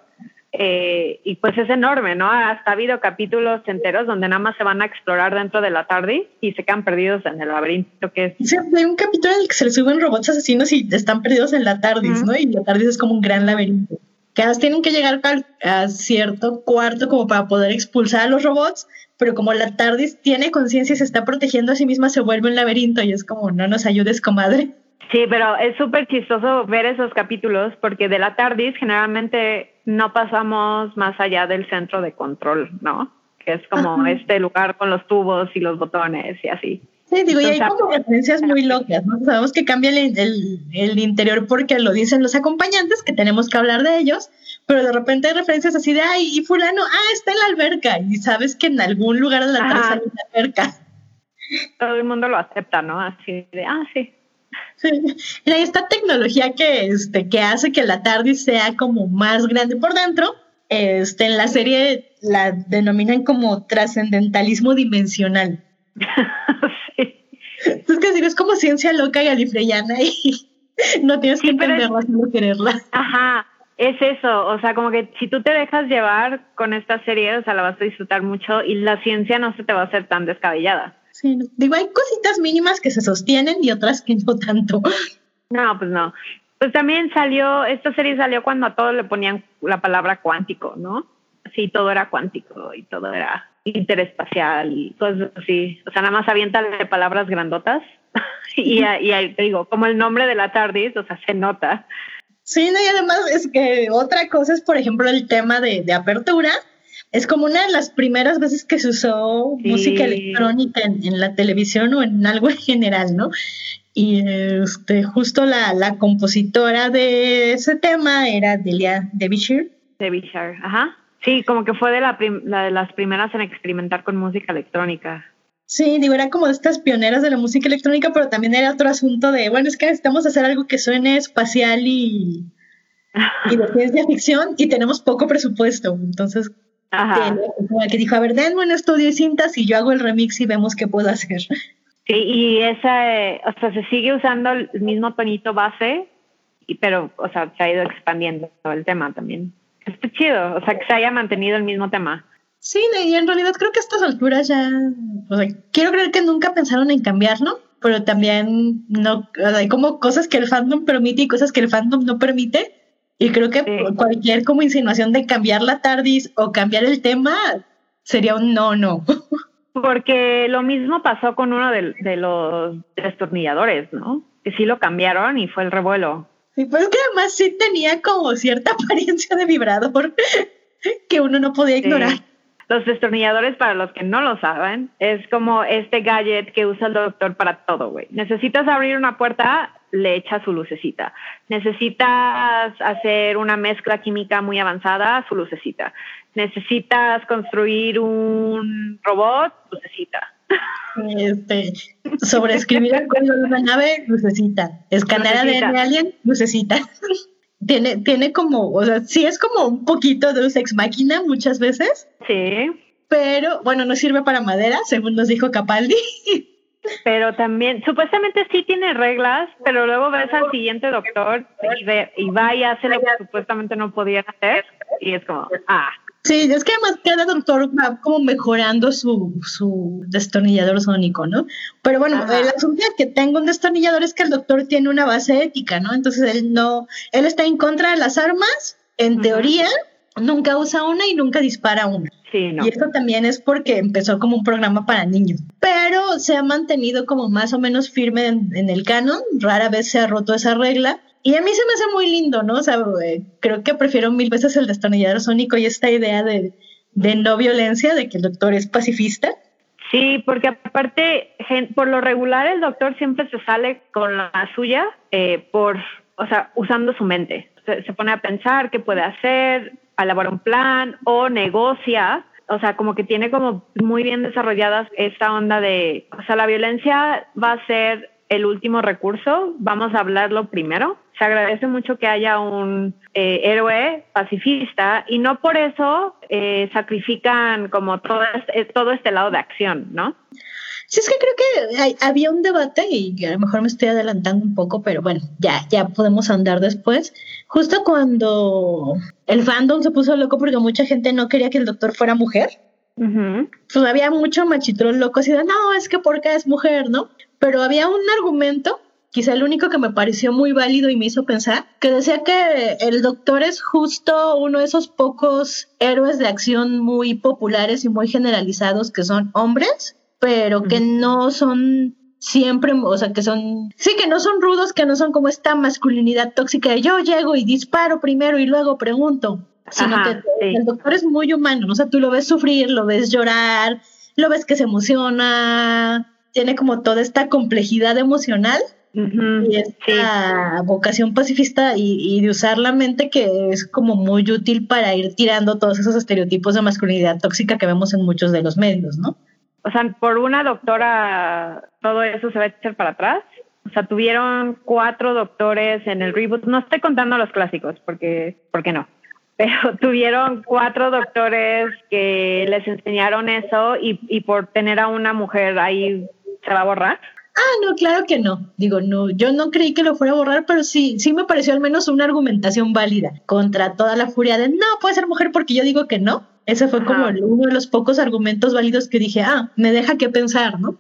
eh, y pues es enorme, ¿no? Hasta ha habido capítulos enteros donde nada más se van a explorar dentro de la TARDIS y se quedan perdidos en el laberinto que es Sí, hay un capítulo en el que se le suben robots asesinos y están perdidos en la TARDIS. ¿no? Y la TARDIS es como un gran laberinto. Que además tienen que llegar al- a cierto cuarto como para poder expulsar a los robots, pero como la TARDIS tiene conciencia y se está protegiendo a sí misma, se vuelve un laberinto y es como, no nos ayudes, comadre. Sí, pero es súper chistoso ver esos capítulos porque de la TARDIS generalmente no pasamos más allá del centro de control, ¿no? Que es como Ajá. este lugar con los tubos y los botones y así. Sí, digo, y hay como referencias muy locas, ¿no? Sabemos que cambia el, el- el interior porque lo dicen los acompañantes, que tenemos que hablar de ellos, pero de repente hay referencias así de, ay, y fulano, ah, está en la alberca, y sabes que en algún lugar de la. TARDIS hay una alberca. Todo el mundo lo acepta, ¿no? Así de, ah, sí. Sí. Y hay esta tecnología que, este, que hace que la TARDIS sea como más grande por dentro. Este, en la serie la denominan como trascendentalismo dimensional. Es que digo, es como ciencia loca galifreyana y no tienes que Sí, es- entenderla, sino quererla. Ajá, es eso. O sea, como que si tú te dejas llevar con esta serie, o sea, la vas a disfrutar mucho y la ciencia no se te va a hacer tan descabellada. Sí, no. digo, hay cositas mínimas que se sostienen y otras que no tanto. No, pues no. Pues también salió, esta serie salió cuando a todo le ponían la palabra cuántico, ¿no? Sí, todo era cuántico y todo era interespacial y cosas así. O sea, nada más aviéntale palabras grandotas. y, y ahí te digo, como el nombre de la TARDIS, o sea, se nota. Sí, no, y además es que otra cosa es, por ejemplo, el tema de, de apertura. Es como una de las primeras veces que se usó Sí. música electrónica en, en la televisión o en algo en general, ¿no? Y este, justo la, la compositora de ese tema era Delia Devishire. de Bishar. Ajá. Sí, como que fue de, la prim- la de las primeras en experimentar con música electrónica. Sí, digo, era como de estas pioneras de la música electrónica, pero también era otro asunto de, bueno, es que necesitamos hacer algo que suene espacial y, y de ciencia ficción y tenemos poco presupuesto. Entonces, Ajá. que, que dijo, a ver, denme un estudio y cintas y yo hago el remix y vemos qué puedo hacer. Sí, y esa, eh, o sea, se sigue usando el mismo tonito base, y, pero, o sea, se ha ido expandiendo el tema también. Está chido, o sea, que se haya mantenido el mismo tema. Sí, y en realidad creo que a estas alturas ya, o sea, quiero creer que nunca pensaron en cambiarlo, pero también no, o sea, hay como cosas que el fandom permite y cosas que el fandom no permite. Y creo que Sí. cualquier como insinuación de cambiar la TARDIS o cambiar el tema sería un no, no. Porque lo mismo pasó con uno de, de los destornilladores, ¿no? Que sí lo cambiaron y fue el revuelo. Sí, pues es que además sí tenía como cierta apariencia de vibrador que uno no podía ignorar. Sí. Los destornilladores, para los que no lo saben, es como este gadget que usa el doctor para todo, güey. Necesitas abrir una puerta, le echa su lucecita. Necesitas hacer una mezcla química muy avanzada, su lucecita. Necesitas construir un robot, lucecita. Este, sobreescribir el código de una nave, lucecita. Escanear. ADN de alguien, lucecita. tiene, tiene como, o sea, sí es como un poquito de ex máquina muchas veces, Sí, pero bueno, no sirve para madera, según nos dijo Capaldi. pero también, supuestamente sí tiene reglas, pero luego ves al siguiente doctor y, ve- y va y hace lo que supuestamente no podía hacer y es como, ah, Sí, es que además cada doctor va como mejorando su, su destornillador sónico, ¿no? Pero bueno, Ajá. el asunto de que tenga un destornillador es que el doctor tiene una base ética, ¿no? Entonces él no, él está en contra de las armas, en teoría, nunca usa una y nunca dispara una. Sí, no. Y esto también es porque empezó como un programa para niños. Pero se ha mantenido como más o menos firme en, en el canon. Rara vez se ha roto esa regla. Y a mí se me hace muy lindo, ¿no? O sea, eh, creo que prefiero mil veces el destornillador sónico y esta idea de, de no violencia, de que el doctor es pacifista. Sí, porque aparte, por lo regular, el doctor siempre se sale con la suya eh, por, o sea, usando su mente. Se, se pone a pensar qué puede hacer, elaborar un plan o negocia. O sea, como que tiene como muy bien desarrolladas esta onda de, o sea, la violencia va a ser el último recurso, vamos a hablarlo primero. Se agradece mucho que haya un eh, héroe pacifista y no por eso eh, sacrifican como todo este, todo este lado de acción, ¿no? Sí, es que creo que hay- había un debate y a lo mejor me estoy adelantando un poco, pero bueno, ya, ya podemos andar después. Justo cuando el fandom se puso loco porque mucha gente no quería que el doctor fuera mujer, Ujú. pues había mucho machitrón loco así de, no, es que porque es mujer, ¿no? Pero había un argumento, quizá el único que me pareció muy válido y me hizo pensar, que decía que el doctor es justo uno de esos pocos héroes de acción muy populares y muy generalizados que son hombres, pero que no son siempre, o sea, que son, sí, que no son rudos, que no son como esta masculinidad tóxica de yo llego y disparo primero y luego pregunto, sino Ajá, que sí. el doctor es muy humano, ¿no? o sea, tú lo ves sufrir, lo ves llorar, lo ves que se emociona, tiene como toda esta complejidad emocional y esta vocación pacifista y, y de usar la mente que es como muy útil para ir tirando todos esos estereotipos de masculinidad tóxica que vemos en muchos de los medios, ¿no? O sea, por una doctora todo eso se va a echar para atrás. O sea, tuvieron cuatro doctores en el reboot. No estoy contando los clásicos porque, porque no. Pero tuvieron cuatro doctores que les enseñaron eso y, y por tener a una mujer ahí se va a borrar. Ah, no, claro que no. Digo, no, yo no creí que lo fuera a borrar, pero sí, sí me pareció al menos una argumentación válida contra toda la furia de no puede ser mujer porque yo digo que no. Ese fue como uno de los pocos argumentos válidos que dije, ah, me deja que pensar, ¿no?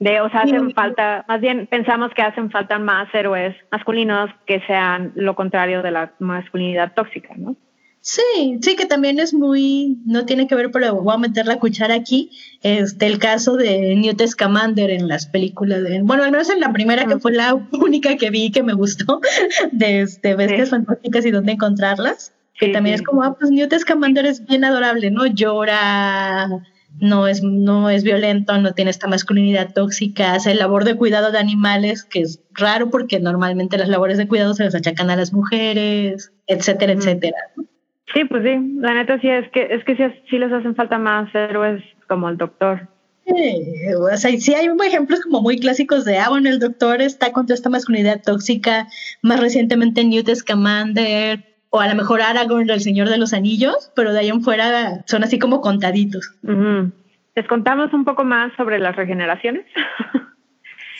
De, o sea, Sí. hacen falta, más bien pensamos que hacen falta más héroes masculinos que sean lo contrario de la masculinidad tóxica, ¿no? Sí, sí, que también es muy, no tiene que ver, pero voy a meter la cuchara aquí, este, el caso de Newt Scamander en las películas de, bueno, al menos en la primera que fue la única que vi que me gustó, de este, Bestias Sí. Fantásticas y dónde encontrarlas, que Sí, también sí. es como, ah, pues Newt Scamander es bien adorable, ¿no? Llora, no es, no es violento, no tiene esta masculinidad tóxica, hace labor de cuidado de animales, que es raro porque normalmente las labores de cuidado se les achacan a las mujeres, etcétera, etcétera. Sí, pues sí, la neta sí es que es que sí, sí les hacen falta más héroes como el doctor. Eh, o sea, sí hay ejemplos como muy clásicos de, ah, bueno, el doctor está contra esta masculinidad tóxica, más recientemente Newt Scamander, o a lo mejor Aragorn, el Señor de los Anillos, pero de ahí en fuera son así como contaditos. Les contamos un poco más sobre las regeneraciones.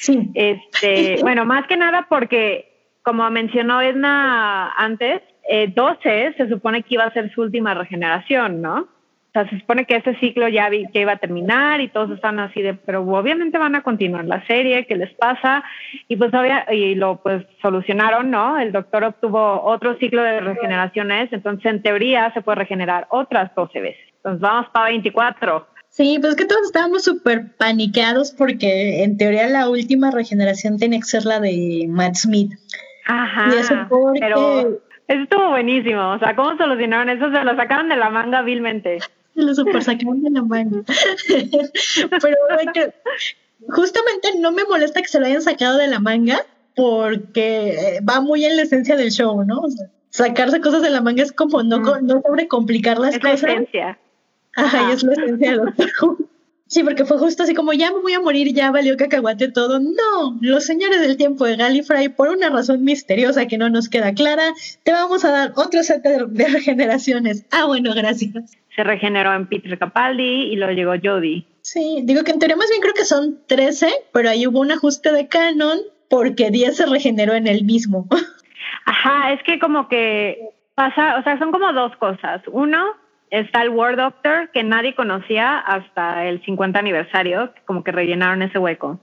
Sí. Este, bueno, más que nada porque, como mencionó Edna antes, eh, 12 se supone que iba a ser su última regeneración, ¿no? O sea, se supone que ese ciclo ya, vi- ya iba a terminar y todos están así de, pero obviamente van a continuar la serie, ¿qué les pasa? Y pues obvia, y lo pues solucionaron, ¿no? El doctor obtuvo otro ciclo de regeneraciones, entonces en teoría se puede regenerar otras 12 veces. Entonces vamos para 24. Sí, pues es que todos estábamos súper paniqueados porque en teoría la última regeneración tenía que ser la de Matt Smith. Ajá. Y eso porque- Pero eso estuvo buenísimo. O sea, ¿cómo solucionaron eso? Se lo sacaron de la manga vilmente. Se lo super sacaron de la mano. Pero bueno, que justamente no me molesta que se lo hayan sacado de la manga porque eh, va muy en la esencia del show, ¿no? O sea, sacarse cosas de la manga es como no, co- no sobrecomplicar las Es la cosas. esencia. Ajá, y es la esencia de. Sí, porque fue justo así como ya me voy a morir, ya valió cacahuate todo. No, los señores del tiempo de Gallifrey, por una razón misteriosa que no nos queda clara, te vamos a dar otro set de regeneraciones. Ah, bueno, gracias. Se regeneró en Peter Capaldi y luego llegó Jodie. Sí, digo que en teoría más bien creo que son 13, pero ahí hubo un ajuste de canon porque 10 se regeneró en el mismo. Ajá, es que como que pasa, o sea, son como dos cosas. Uno, está el War Doctor que nadie conocía hasta el 50 aniversario, como que rellenaron ese hueco.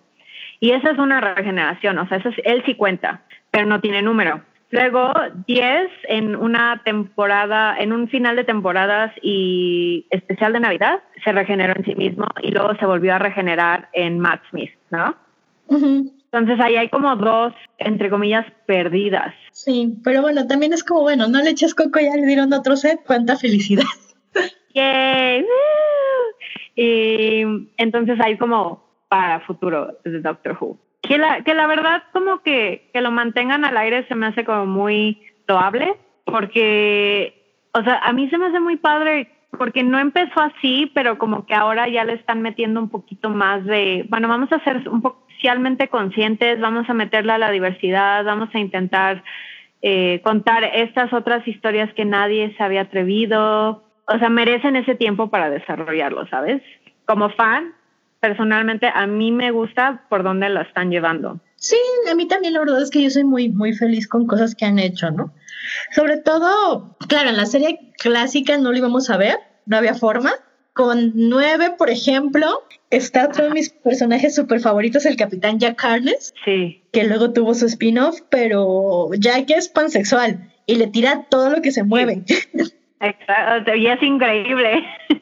Y esa es una regeneración, o sea, eso es- él sí cuenta, pero no tiene número. Luego 10 en una temporada, en un final de temporadas y especial de Navidad, se regeneró en sí mismo y luego se volvió a regenerar en Matt Smith, ¿no? Entonces ahí hay como dos, entre comillas, perdidas. Sí, pero bueno, también es como, bueno, no le eches coco, ya le dieron otro set, cuánta felicidad. Y entonces hay como para futuro de Doctor Who. Que la, que la verdad como que, que lo mantengan al aire se me hace como muy loable porque, o sea, a mí se me hace muy padre porque no empezó así, pero como que ahora ya le están metiendo un poquito más de, bueno, vamos a ser un poco socialmente conscientes, vamos a meterle a la diversidad, vamos a intentar eh, contar estas otras historias que nadie se había atrevido. O sea, merecen ese tiempo para desarrollarlo, ¿sabes? Como fan, personalmente a mí me gusta por dónde lo están llevando. Sí, a mí también la verdad es que yo soy muy, muy feliz con cosas que han hecho, ¿no? Sobre todo, claro, en la serie clásica no lo íbamos a ver, no había forma. Con nueve, por ejemplo, está otro de mis personajes súper favoritos, el Capitán Jack Harness, Sí, que luego tuvo su spin-off, pero Jack es pansexual y le tira todo lo que se mueve. exacto. Y es increíble.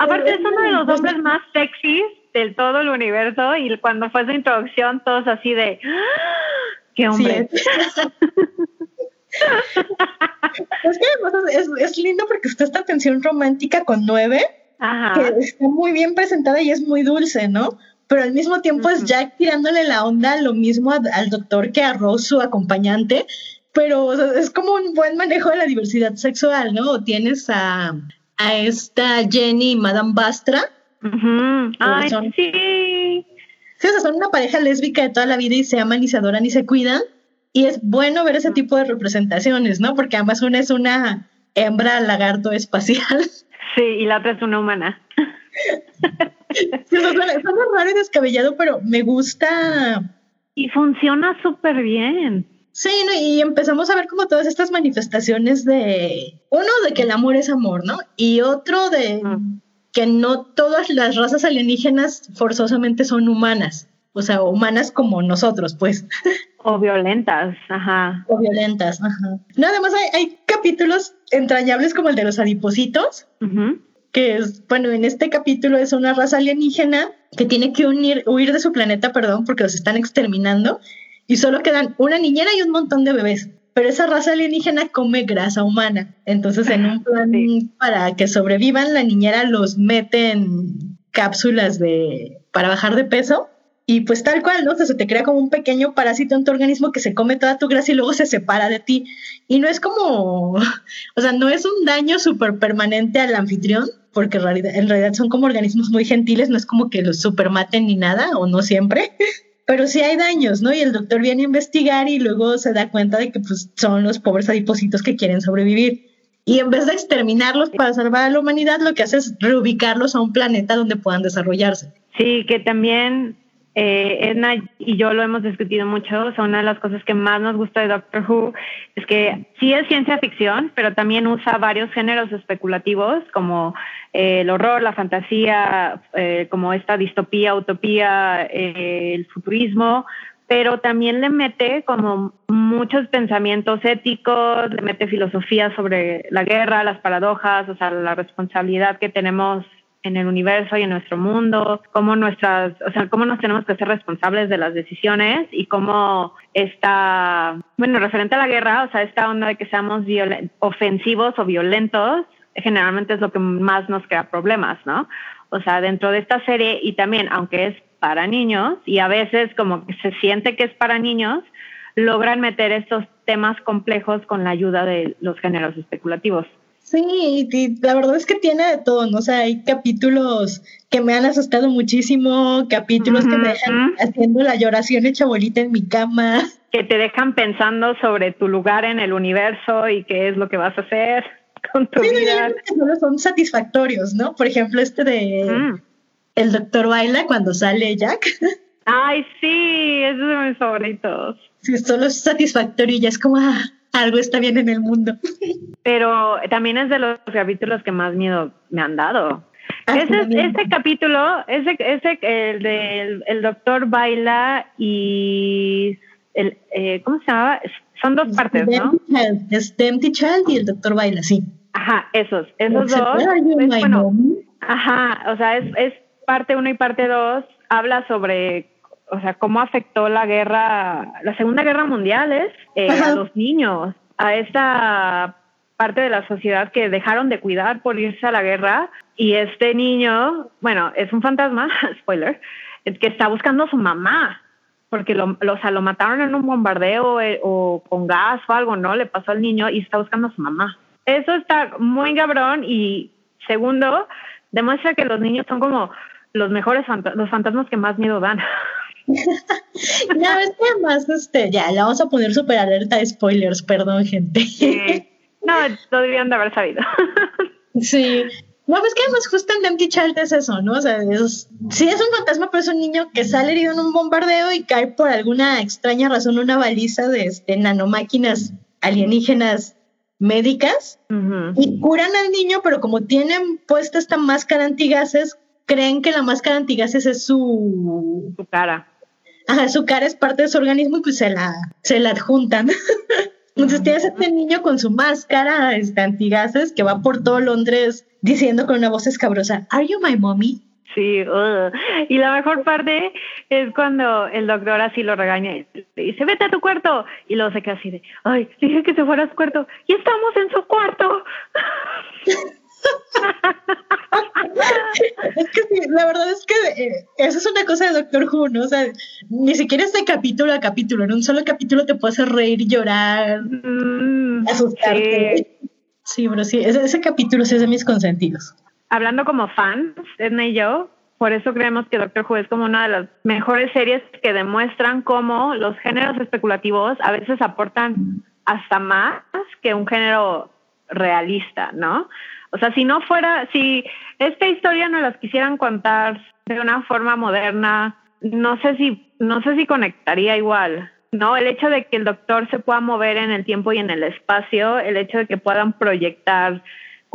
Aparte es uno de los hombres más sexys del todo el universo y cuando fue su introducción todos así de ¡Ah! qué hombre. Sí, es que además es, es lindo porque está esta tensión romántica con nueve, Ajá. que está muy bien presentada y es muy dulce, ¿no? Pero al mismo tiempo es. Jack tirándole la onda lo mismo a- al doctor que a Rose, su acompañante, pero o sea, es como un buen manejo de la diversidad sexual, ¿no? Tienes a, a esta Jenny, Madame Bastra, Ujú. Ay, son- sí. Sí, o sea, son una pareja lésbica de toda la vida y se aman y se adoran y se cuidan. Y es bueno ver ese tipo de representaciones, ¿no? Porque además una es una hembra lagarto espacial. Sí, y la otra es una humana. Sí, o sea, suena, suena raro y descabellado, pero me gusta. Y funciona súper bien. Sí, ¿no? y empezamos a ver como todas estas manifestaciones de, uno, de que el amor es amor, ¿no? Y otro de. Que no todas las razas alienígenas forzosamente son humanas, o sea, humanas como nosotros, pues. O violentas, ajá. O violentas, ajá. No, además hay, hay capítulos entrañables como el de los adipositos, que es, bueno, en este capítulo es una raza alienígena que tiene que unir, huir de su planeta, perdón, porque los están exterminando, y solo quedan una niñera y un montón de bebés. Pero esa raza alienígena come grasa humana. Entonces, en un plan Sí. para que sobrevivan, la niñera los mete en cápsulas de, para bajar de peso. Y pues tal cual, ¿no? O sea, se te crea como un pequeño parásito en tu organismo que se come toda tu grasa y luego se separa de ti. Y no es como, o sea, no es un daño súper permanente al anfitrión, porque en realidad, son como organismos muy gentiles, no es como que los super maten ni nada, o no siempre. Pero sí hay daños, ¿no? Y el doctor viene a investigar y luego se da cuenta de que pues, son los pobres adipositos que quieren sobrevivir. Y en vez de exterminarlos para salvar a la humanidad, lo que hace es reubicarlos a un planeta donde puedan desarrollarse. Sí, que también eh, Edna y yo lo hemos discutido mucho. O sea, una de las cosas que más nos gusta de Doctor Who es que sí es ciencia ficción, pero también usa varios géneros especulativos como eh, el horror, la fantasía, eh, como esta distopía, utopía, eh, el futurismo, pero también le mete como muchos pensamientos éticos, le mete filosofía sobre la guerra, las paradojas, o sea, la responsabilidad que tenemos en el universo y en nuestro mundo, cómo nuestras, o sea, cómo nos tenemos que ser responsables de las decisiones y cómo está, bueno, referente a la guerra, o sea, esta onda de que seamos ofensivos o violentos, generalmente es lo que más nos crea problemas, ¿no? O sea, dentro de esta serie y también, aunque es para niños y a veces como que se siente que es para niños, logran meter estos temas complejos con la ayuda de los géneros especulativos. Sí, y la verdad es que tiene de todo, ¿no? O sea, hay capítulos que me han asustado muchísimo, capítulos que me dejan haciendo la lloración hecha bolita en mi cama. que te dejan pensando sobre tu lugar en el universo y qué es lo que vas a hacer con tu Sí, no, vida. solo son satisfactorios, ¿no? Por ejemplo, este de Mm. El Doctor Baila cuando sale Jack. Ay, sí, es de mis favoritos. Sí, solo es satisfactorio y ya es como, ah, algo está bien en el mundo. Pero también es de los capítulos que más miedo me han dado. Ah, Ese, este capítulo, ese, ese el del el doctor baila y el, eh, ¿cómo se llamaba? Son dos partes, ¿no? Child, es The Empty Child y el doctor baila, sí. Ajá, esos, esos ¿Se dos. pues, bueno? Ajá, o sea, es, es parte uno y parte dos, habla sobre, o sea, cómo afectó la guerra, la Segunda Guerra Mundial, ¿es? Eh, Ajá. a los niños, a esta parte de la sociedad que dejaron de cuidar por irse a la guerra y este niño, bueno, es un fantasma, spoiler, que está buscando a su mamá porque lo, lo, o sea, lo mataron en un bombardeo eh, o con gas o algo, ¿no? Le pasó al niño y está buscando a su mamá. Eso está muy cabrón y segundo, demuestra que los niños son como los mejores fanta- los fantasmas que más miedo dan. Ya ves que además, este, ya, le vamos a poner super alerta de spoilers, perdón, gente. Eh, no, lo debían de haber sabido. Sí. No, ves que además justo en Empty Child es eso, ¿no? O sea, es, sí es un fantasma, pero es un niño que sale herido en un bombardeo y cae por alguna extraña razón una baliza de este, nanomáquinas alienígenas médicas y curan al niño, pero como tienen puesta esta máscara antigases, creen que la máscara antigases es su... Su cara. Ajá, su cara es parte de su organismo y pues se la, se la adjuntan. Entonces tienes a este niño con su máscara este, antigases que va por todo Londres diciendo con una voz escabrosa, ¿Are you my mommy? Sí, ugh. y la mejor parte es cuando el doctor así lo regaña y le dice, vete a tu cuarto. Y luego se queda así de, ay, dije que se fuera a su cuarto y estamos en su cuarto. Es que sí, la verdad es que eh, eso es una cosa de Doctor Who, ¿no? O sea, ni siquiera es de capítulo a capítulo. En un solo capítulo te puede hacer reír, llorar, Mm, asustarte. sí. Sí, pero sí, ese, ese capítulo sí es de mis consentidos. Hablando como fans, Edna y yo, por eso creemos que Doctor Who es como una de las mejores series que demuestran cómo los géneros especulativos a veces aportan hasta más que un género realista, ¿no? O sea, si no fuera, si esta historia nos las quisieran contar de una forma moderna, no sé si, no sé si conectaría igual. No, el hecho de que el doctor se pueda mover en el tiempo y en el espacio, el hecho de que puedan proyectar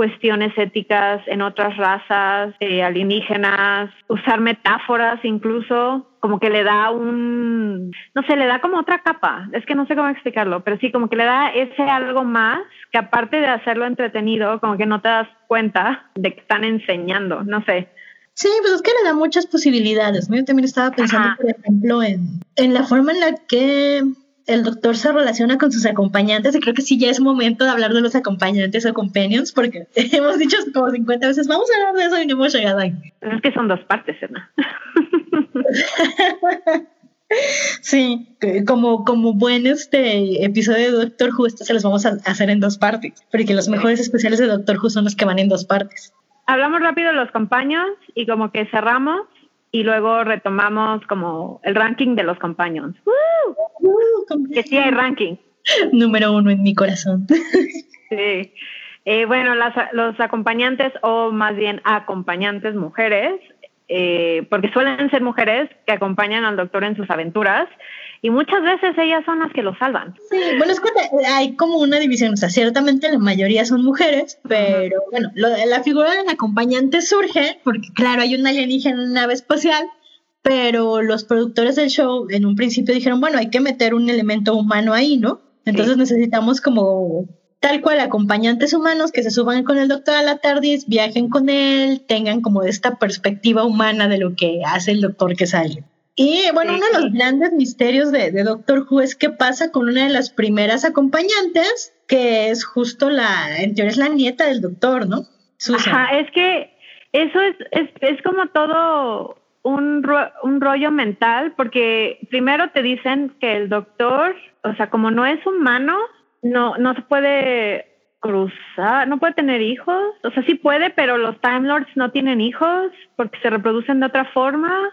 cuestiones éticas en otras razas eh, alienígenas, usar metáforas incluso, como que le da un, no sé, le da como otra capa, es que no sé cómo explicarlo, pero sí, como que le da ese algo más que aparte de hacerlo entretenido, como que no te das cuenta de que están enseñando, no sé. Sí, pues es que le da muchas posibilidades, ¿no? Yo también estaba pensando, Ajá. por ejemplo, en, en la forma en la que el doctor se relaciona con sus acompañantes, y creo que sí ya es momento de hablar de los acompañantes o companions, porque hemos dicho como 50 veces, vamos a hablar de eso y no hemos llegado ahí. Es que son dos partes, Edna. Sí, como, como buen este episodio de Doctor Who, este se los vamos a hacer en dos partes, porque los mejores especiales de Doctor Who son los que van en dos partes. Hablamos rápido de los companions y como que cerramos y luego retomamos como el ranking de los companions. ¡Woo! Uh, Que sí hay ranking. Número uno en mi corazón. Sí. Eh, bueno, las, los acompañantes o más bien acompañantes mujeres, eh, porque suelen ser mujeres que acompañan al doctor en sus aventuras y muchas veces ellas son las que lo salvan. Sí, bueno, es que hay como una división, o sea, ciertamente la mayoría son mujeres, pero bueno, lo la figura del acompañante surge porque, claro, hay una alienígena en una nave espacial, pero los productores del show en un principio dijeron, bueno, hay que meter un elemento humano ahí, ¿no? Entonces Sí. necesitamos como tal cual acompañantes humanos que se suban con el doctor a la TARDIS, viajen con él, tengan como esta perspectiva humana de lo que hace el doctor que sale. Y bueno, uno de los grandes misterios de, de Doctor Who es qué pasa con una de las primeras acompañantes, que es justo la, en teoría es la nieta del doctor, ¿no? Susan. Ajá, es que eso es, es, es como todo un, ro- un rollo mental, porque primero te dicen que el doctor, o sea, como no es humano, no, no se puede cruzar, no puede tener hijos, o sea, sí puede, pero los Time Lords no tienen hijos porque se reproducen de otra forma.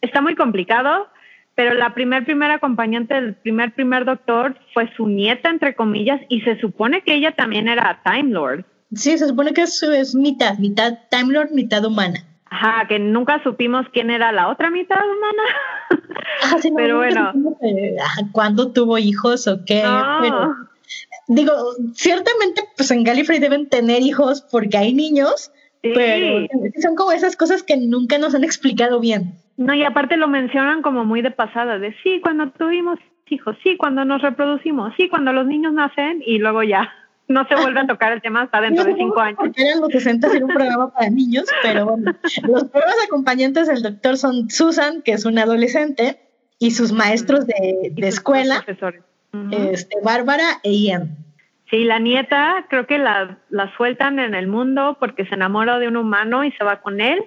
Está muy complicado, pero la primer primera acompañante del primer primer doctor fue su nieta, entre comillas, y se supone que ella también era Time Lord. Sí, se supone que es, es mitad, mitad Time Lord, mitad humana. Ajá, que nunca supimos quién era la otra mitad humana. Ajá, sí, no, Pero bueno. eh, ¿Cuándo tuvo hijos o qué? No. Pero, digo, ciertamente, pues en Gallifrey deben tener hijos porque hay niños, Sí. pero son como esas cosas que nunca nos han explicado bien. No, y aparte lo mencionan como muy de pasada, de sí, cuando tuvimos hijos, sí, cuando nos reproducimos, sí, cuando los niños nacen y luego ya no se vuelve a tocar el tema hasta dentro de cinco años. Porque eran los 60 era un programa para niños, pero bueno, los pruebas acompañantes del doctor son Susan, que es una adolescente, y sus maestros de, de escuela, este, Bárbara e Ian. Sí, la nieta creo que la, la sueltan en el mundo porque se enamora de un humano y se va con él.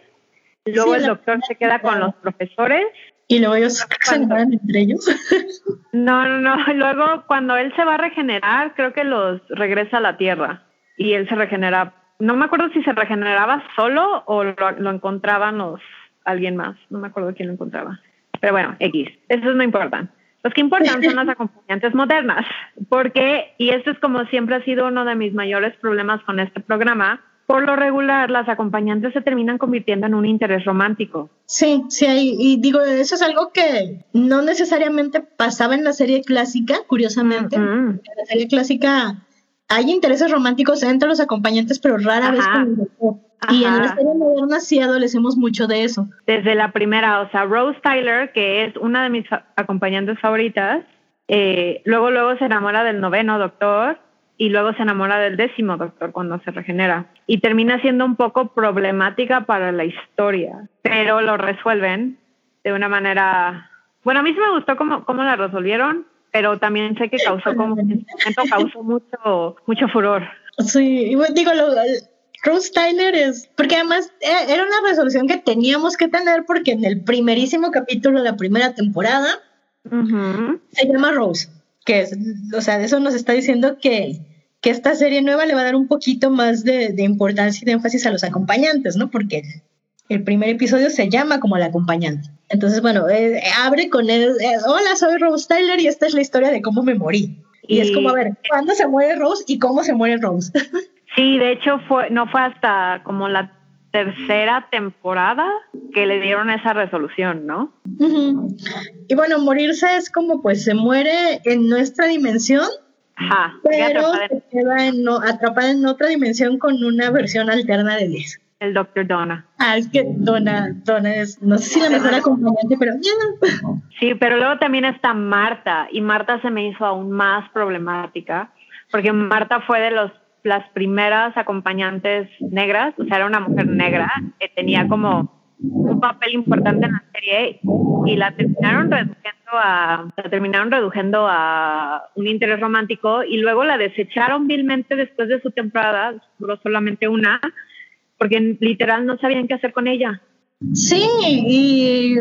Luego Sí, el doctor se queda con los profesores. Y luego ellos se enamoran entre ellos. No, no, no. Luego cuando él se va a regenerar, creo que los regresa a la Tierra y él se regenera. No me acuerdo si se regeneraba solo o lo, lo encontraban los alguien más. No me acuerdo quién lo encontraba. Pero bueno, X. Eso no importa. Los que importan son las acompañantes modernas, porque, y esto es como siempre ha sido uno de mis mayores problemas con este programa, por lo regular las acompañantes se terminan convirtiendo en un interés romántico. Sí, sí, y digo, eso es algo que no necesariamente pasaba en la serie clásica, curiosamente. En la serie clásica hay intereses románticos entre los acompañantes, pero rara vez Ajá. con el doctor. Y en la serie moderna sí adolecemos mucho de eso. desde la primera, o sea, Rose Tyler, que es una de mis acompañantes favoritas, eh, luego luego se enamora del noveno doctor y luego se enamora del décimo doctor cuando se regenera y termina siendo un poco problemática para la historia, pero lo resuelven de una manera, bueno, a mí sí me gustó cómo, cómo la resolvieron, pero también sé que causó como causó mucho mucho furor. Sí, digo, lo, Rose Tyler es, porque además eh, era una resolución que teníamos que tener porque en el primerísimo capítulo de la primera temporada se llama Rose, que es, o sea, de eso nos está diciendo que, que esta serie nueva le va a dar un poquito más de, de importancia y de énfasis a los acompañantes, ¿no? Porque el primer episodio se llama como la acompañante. Entonces, bueno, eh, abre con el, eh, hola, soy Rose Tyler y esta es la historia de cómo me morí. Y, es como, a ver, ¿cuándo se muere Rose y cómo se muere Rose? Sí, de hecho fue, no fue hasta como la tercera temporada que le dieron esa resolución, ¿no? Y bueno, morirse es como pues se muere en nuestra dimensión, Ajá. pero se queda en no- atrapada en otra dimensión con una versión alterna de Liz. El Dr. Donna. Ah, es que Donna, Donna es, no sé si la mejor acompañante, pero. Sí, pero luego también está Marta y Marta se me hizo aún más problemática porque Marta fue de los las primeras acompañantes negras, o sea, era una mujer negra que tenía como un papel importante en la serie y la terminaron reduciendo a la terminaron reduciendo a un interés romántico y luego la desecharon vilmente después de su temporada, duró solamente una, porque literal no sabían qué hacer con ella. Sí, y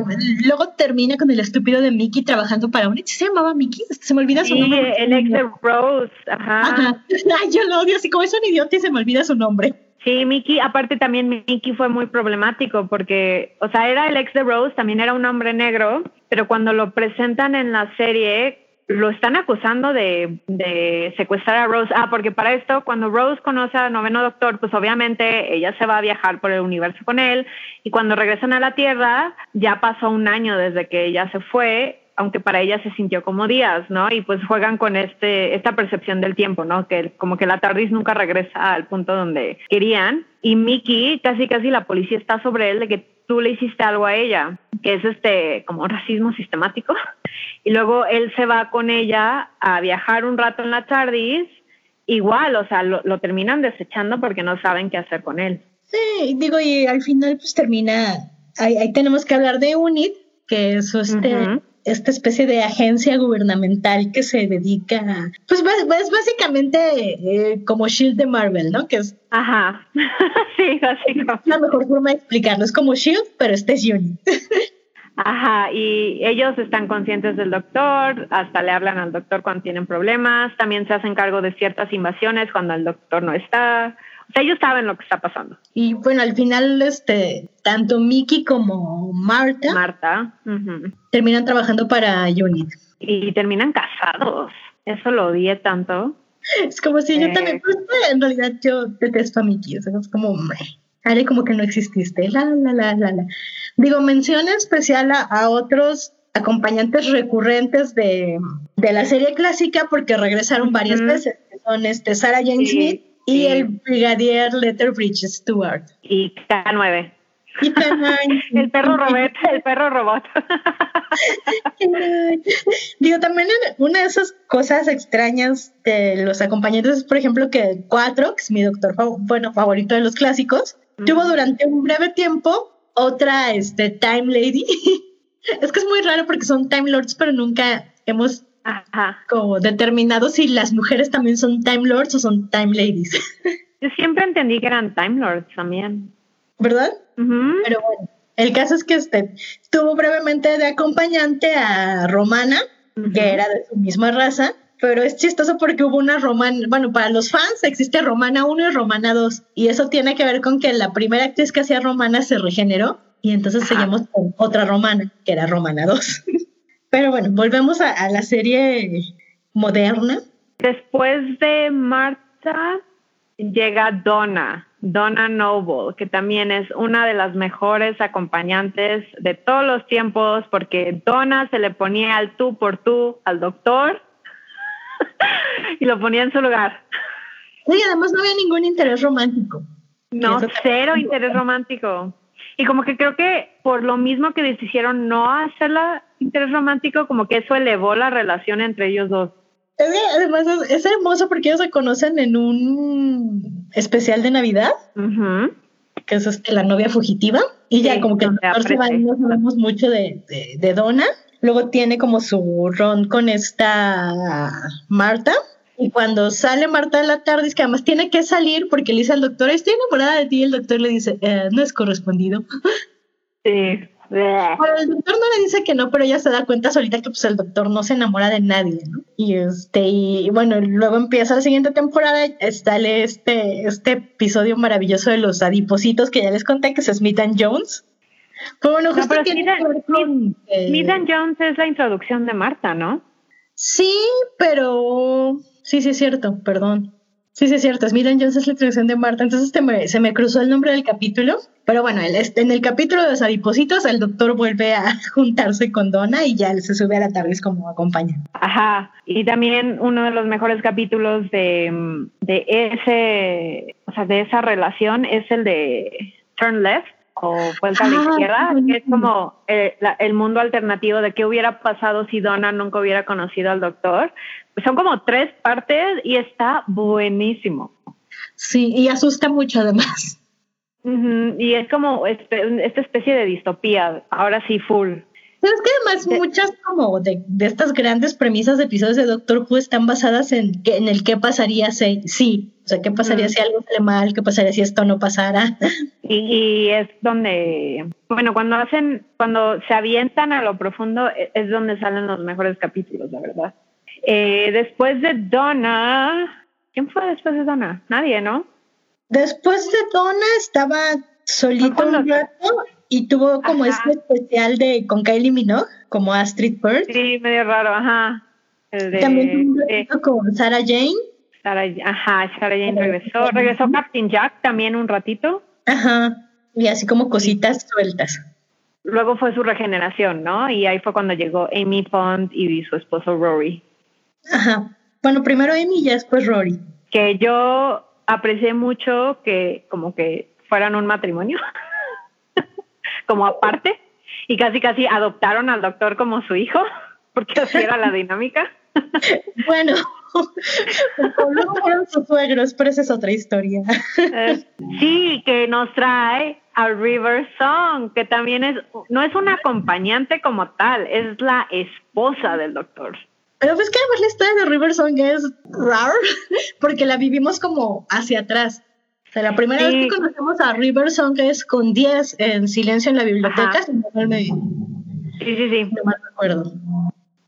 luego termina con el estúpido de Mickey trabajando para un... ¿Se llamaba Mickey? Se me olvida su Sí, nombre. el ex de Rose, ajá. Ajá. Ay, yo lo odio, así como es un idiota y se me olvida su nombre. Sí, Mickey, aparte también Mickey fue muy problemático porque, o sea, era el ex de Rose, también era un hombre negro, pero cuando lo presentan en la serie, lo están acusando de, secuestrar a Rose. Ah, porque para esto, cuando Rose conoce al noveno doctor, pues obviamente ella se va a viajar por el universo con él y cuando regresan a la Tierra, ya pasó un año desde que ella se fue aunque para ella se sintió como días, ¿no? Y pues juegan con este, esta percepción del tiempo, ¿no? Que como que la TARDIS nunca regresa al punto donde querían. Y Mickey, casi casi la policía está sobre él de que tú le hiciste algo a ella, que es este como racismo sistemático. Y luego él se va con ella a viajar un rato en la TARDIS, igual, o sea, lo, lo terminan desechando porque no saben qué hacer con él. Sí, digo, y al final pues termina, ahí, ahí tenemos que hablar de UNIT, que es este. Esta especie de agencia gubernamental que se dedica a, pues es básicamente eh, como Shield de Marvel, ¿no? Que es Ajá, sí, así como. la mejor forma de explicarlo, es como Shield, pero este es UNIT. Ajá, y ellos están conscientes del doctor, hasta le hablan al doctor cuando tienen problemas, también se hacen cargo de ciertas invasiones cuando el doctor no está. O sea, ellos saben lo que está pasando. Y bueno, al final, este, tanto Mickey como Marta Marta. ujú. terminan trabajando para UNIT. Y terminan casados. Eso lo odié tanto. Es como si yo Eh. también, pues, en realidad yo detesto a Mickey, o sea, es como, haré como que no exististe, la, la, la, la, la. Digo, mención especial a, a otros acompañantes recurrentes de, de la serie clásica porque regresaron varias Ujú. veces, son este, Sarah Jane Sí, Smith y sí. el brigadier Letterbridge Stewart. Y K9. Ethan Hines. El perro robot, el perro robot. Digo, también una de esas cosas extrañas de los acompañantes es, por ejemplo, que Quatrox, mi doctor bueno, favorito de los clásicos, tuvo durante un breve tiempo otra este, Time Lady. es que es muy raro porque son Time Lords, pero nunca hemos Ajá. como determinado si las mujeres también son Time Lords o son Time Ladies, Yo siempre entendí que eran Time Lords también. ¿verdad? Pero bueno, el caso es que este, estuvo brevemente de acompañante a Romana, que era de su misma raza, pero es chistoso porque hubo una Romana, bueno, para los fans existe Romana 1 y Romana 2, y eso tiene que ver con que la primera actriz que hacía Romana se regeneró, y entonces Ajá. seguimos con otra Romana, que era Romana 2. pero bueno, volvemos a, a la serie moderna. Después de Marta llega Donna, Donna Noble, que también es una de las mejores acompañantes de todos los tiempos, porque Donna se le ponía al tú por tú al doctor y lo ponía en su lugar. Y además no había ningún interés romántico. No, cero interés romántico. Y como que creo que por lo mismo que decidieron no hacerla interés romántico, como que eso elevó la relación entre ellos dos. Es que además es, es hermoso porque ellos se conocen en un especial de Navidad, Ujú. que es este, la novia fugitiva, y ya Sí, como que se va y aparece. no sabemos mucho de, de, de Donna. Luego tiene como su ron con esta Marta. Y cuando sale Marta de la tarde, es que además tiene que salir porque le dice al doctor, estoy enamorada de ti. Y el doctor le dice, "Eh, no es correspondido. Sí. Bueno, el doctor no le dice que no, pero ella se da cuenta solita que pues el doctor no se enamora de nadie, ¿no? Y este, y bueno, luego empieza la siguiente temporada, está este, este episodio maravilloso de los adipositos que ya les conté, que es Smith and Jones. Pero bueno, No, justo pero con, eh, Smith and Jones es la introducción de Marta, ¿no? Sí, pero sí, sí es cierto, perdón. Sí, sí es cierto, Smith and Jones es la introducción de Marta, entonces este me- se me cruzó el nombre del capítulo, pero bueno, este- en el capítulo de los adipositos el doctor vuelve a juntarse con Donna y ya se sube a la tarde como acompaña. Ajá. Y también uno de los mejores capítulos de, de ese, o sea, de esa relación es el de Turn Left o Vuelta a la Ah, Izquierda, que es como eh, la- el mundo alternativo de qué hubiera pasado si Donna nunca hubiera conocido al doctor. Pues son como tres partes y está buenísimo. Sí, y asusta mucho además. Y es como este- esta especie de distopía, ahora sí full. Pero es que además Eh. muchas como de, de estas grandes premisas de episodios de Doctor Who están basadas en, que- en el qué pasaría si, sí, o sea, qué pasaría Mm. si algo sale mal, qué pasaría si esto no pasara. Y, y es donde, bueno, cuando hacen, cuando se avientan a lo profundo, e- es donde salen los mejores capítulos, la verdad. Eh, después de Donna, ¿quién fue después de Donna? Nadie, ¿no? Después de Donna estaba solito un rato y tuvo como Ajá. este especial de con Kylie Minogue, como Astrid Bird. Sí, medio raro, ajá. El de, También tuvo un de ratito con Sarah Jane. Sarah, ajá, Sarah Jane regresó. Regresó Captain Jack también un ratito. Ajá. Y así como cositas sueltas. Luego fue su regeneración, ¿no? Y ahí fue cuando llegó Amy Pond y su esposo Rory. Ajá. Bueno, primero Amy y después Rory. que yo aprecié mucho que como que fueran un matrimonio, como aparte, y casi casi adoptaron al doctor como su hijo, porque así era la dinámica. Bueno, luego fueron sus suegros, pero esa es otra historia. Eh, sí, que nos trae a River Song, que también es, no es una acompañante como tal, es la esposa del doctor. Pero pues que además la historia de River Song es rara, porque la vivimos como hacia atrás. O sea, la primera Sí. vez que conocemos a River Song es con 10 en silencio en la biblioteca, Ajá. si no mal me- Sí, sí, sí. no mal recuerdo.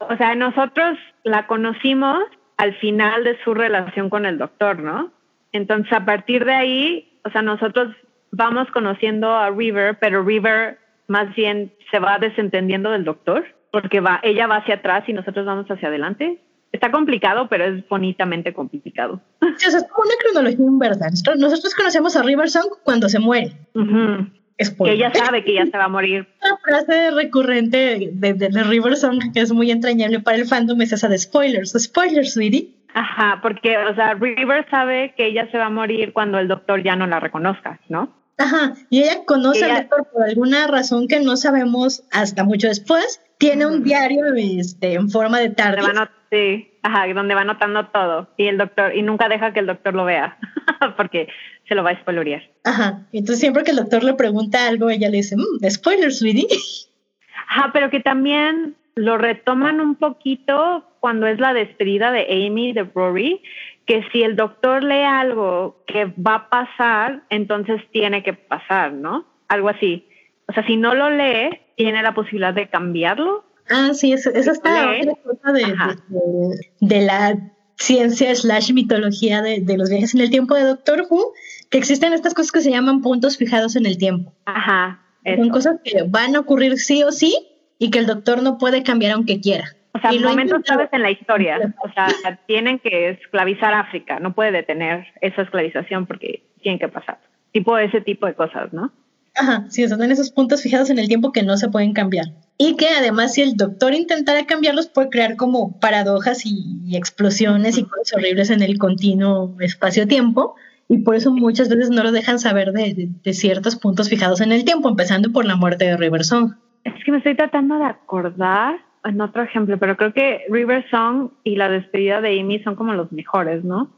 O sea, nosotros la conocimos al final de su relación con el doctor, ¿no? Entonces, a partir de ahí, o sea, nosotros vamos conociendo a River, pero River más bien se va desentendiendo del doctor, porque va, ella va hacia atrás y nosotros vamos hacia adelante. Está complicado, pero es bonitamente complicado. Sí, o sea, es como una cronología inversa. Nosotros, conocemos a River Song cuando se muere. Que ella sabe que ya se va a morir. Una frase recurrente de, de, de River Song que es muy entrañable para el fandom es esa de spoilers. Spoilers, sweetie. Ajá, porque, o sea, River sabe que ella se va a morir cuando el doctor ya no la reconozca, ¿no? Ajá, y ella conoce Ella- al doctor por alguna razón que no sabemos hasta mucho después. Tiene un diario este, en forma de tarde. va not- sí, ajá, donde va anotando todo. Y el doctor, y nunca deja que el doctor lo vea, porque se lo va a spoilerear. Ajá, entonces siempre que el doctor le pregunta algo, ella le dice, "Mm, spoiler, sweetie. Ajá, pero que también lo retoman un poquito cuando es la despedida de Amy de Rory, que si el doctor lee algo que va a pasar, entonces tiene que pasar, ¿no? Algo así. O sea, si no lo lee, tiene la posibilidad de cambiarlo. Ah, sí, eso, eso está otra cosa de, de- de la ciencia slash mitología de, de los viajes en el tiempo de Doctor Who, que existen estas cosas que se llaman puntos fijados en el tiempo. Ajá. Son cosas que van a ocurrir sí o sí y que el doctor no puede cambiar aunque quiera. O sea, Y momentos claves en la historia. O sea, tienen que esclavizar a África. No puede detener esa esclavización porque tienen que pasar. Tipo ese tipo de cosas, ¿no? Ajá, sí, son esos puntos fijados en el tiempo que no se pueden cambiar. Y que además si el doctor intentara cambiarlos puede crear como paradojas y, explosiones y cosas horribles en el continuo espacio-tiempo. Y por eso muchas veces no lo dejan saber de, de- de ciertos puntos fijados en el tiempo, empezando por la muerte de River Song. Es que me estoy tratando de acordar en otro ejemplo, pero creo que River Song y la despedida de Amy son como los mejores, ¿no?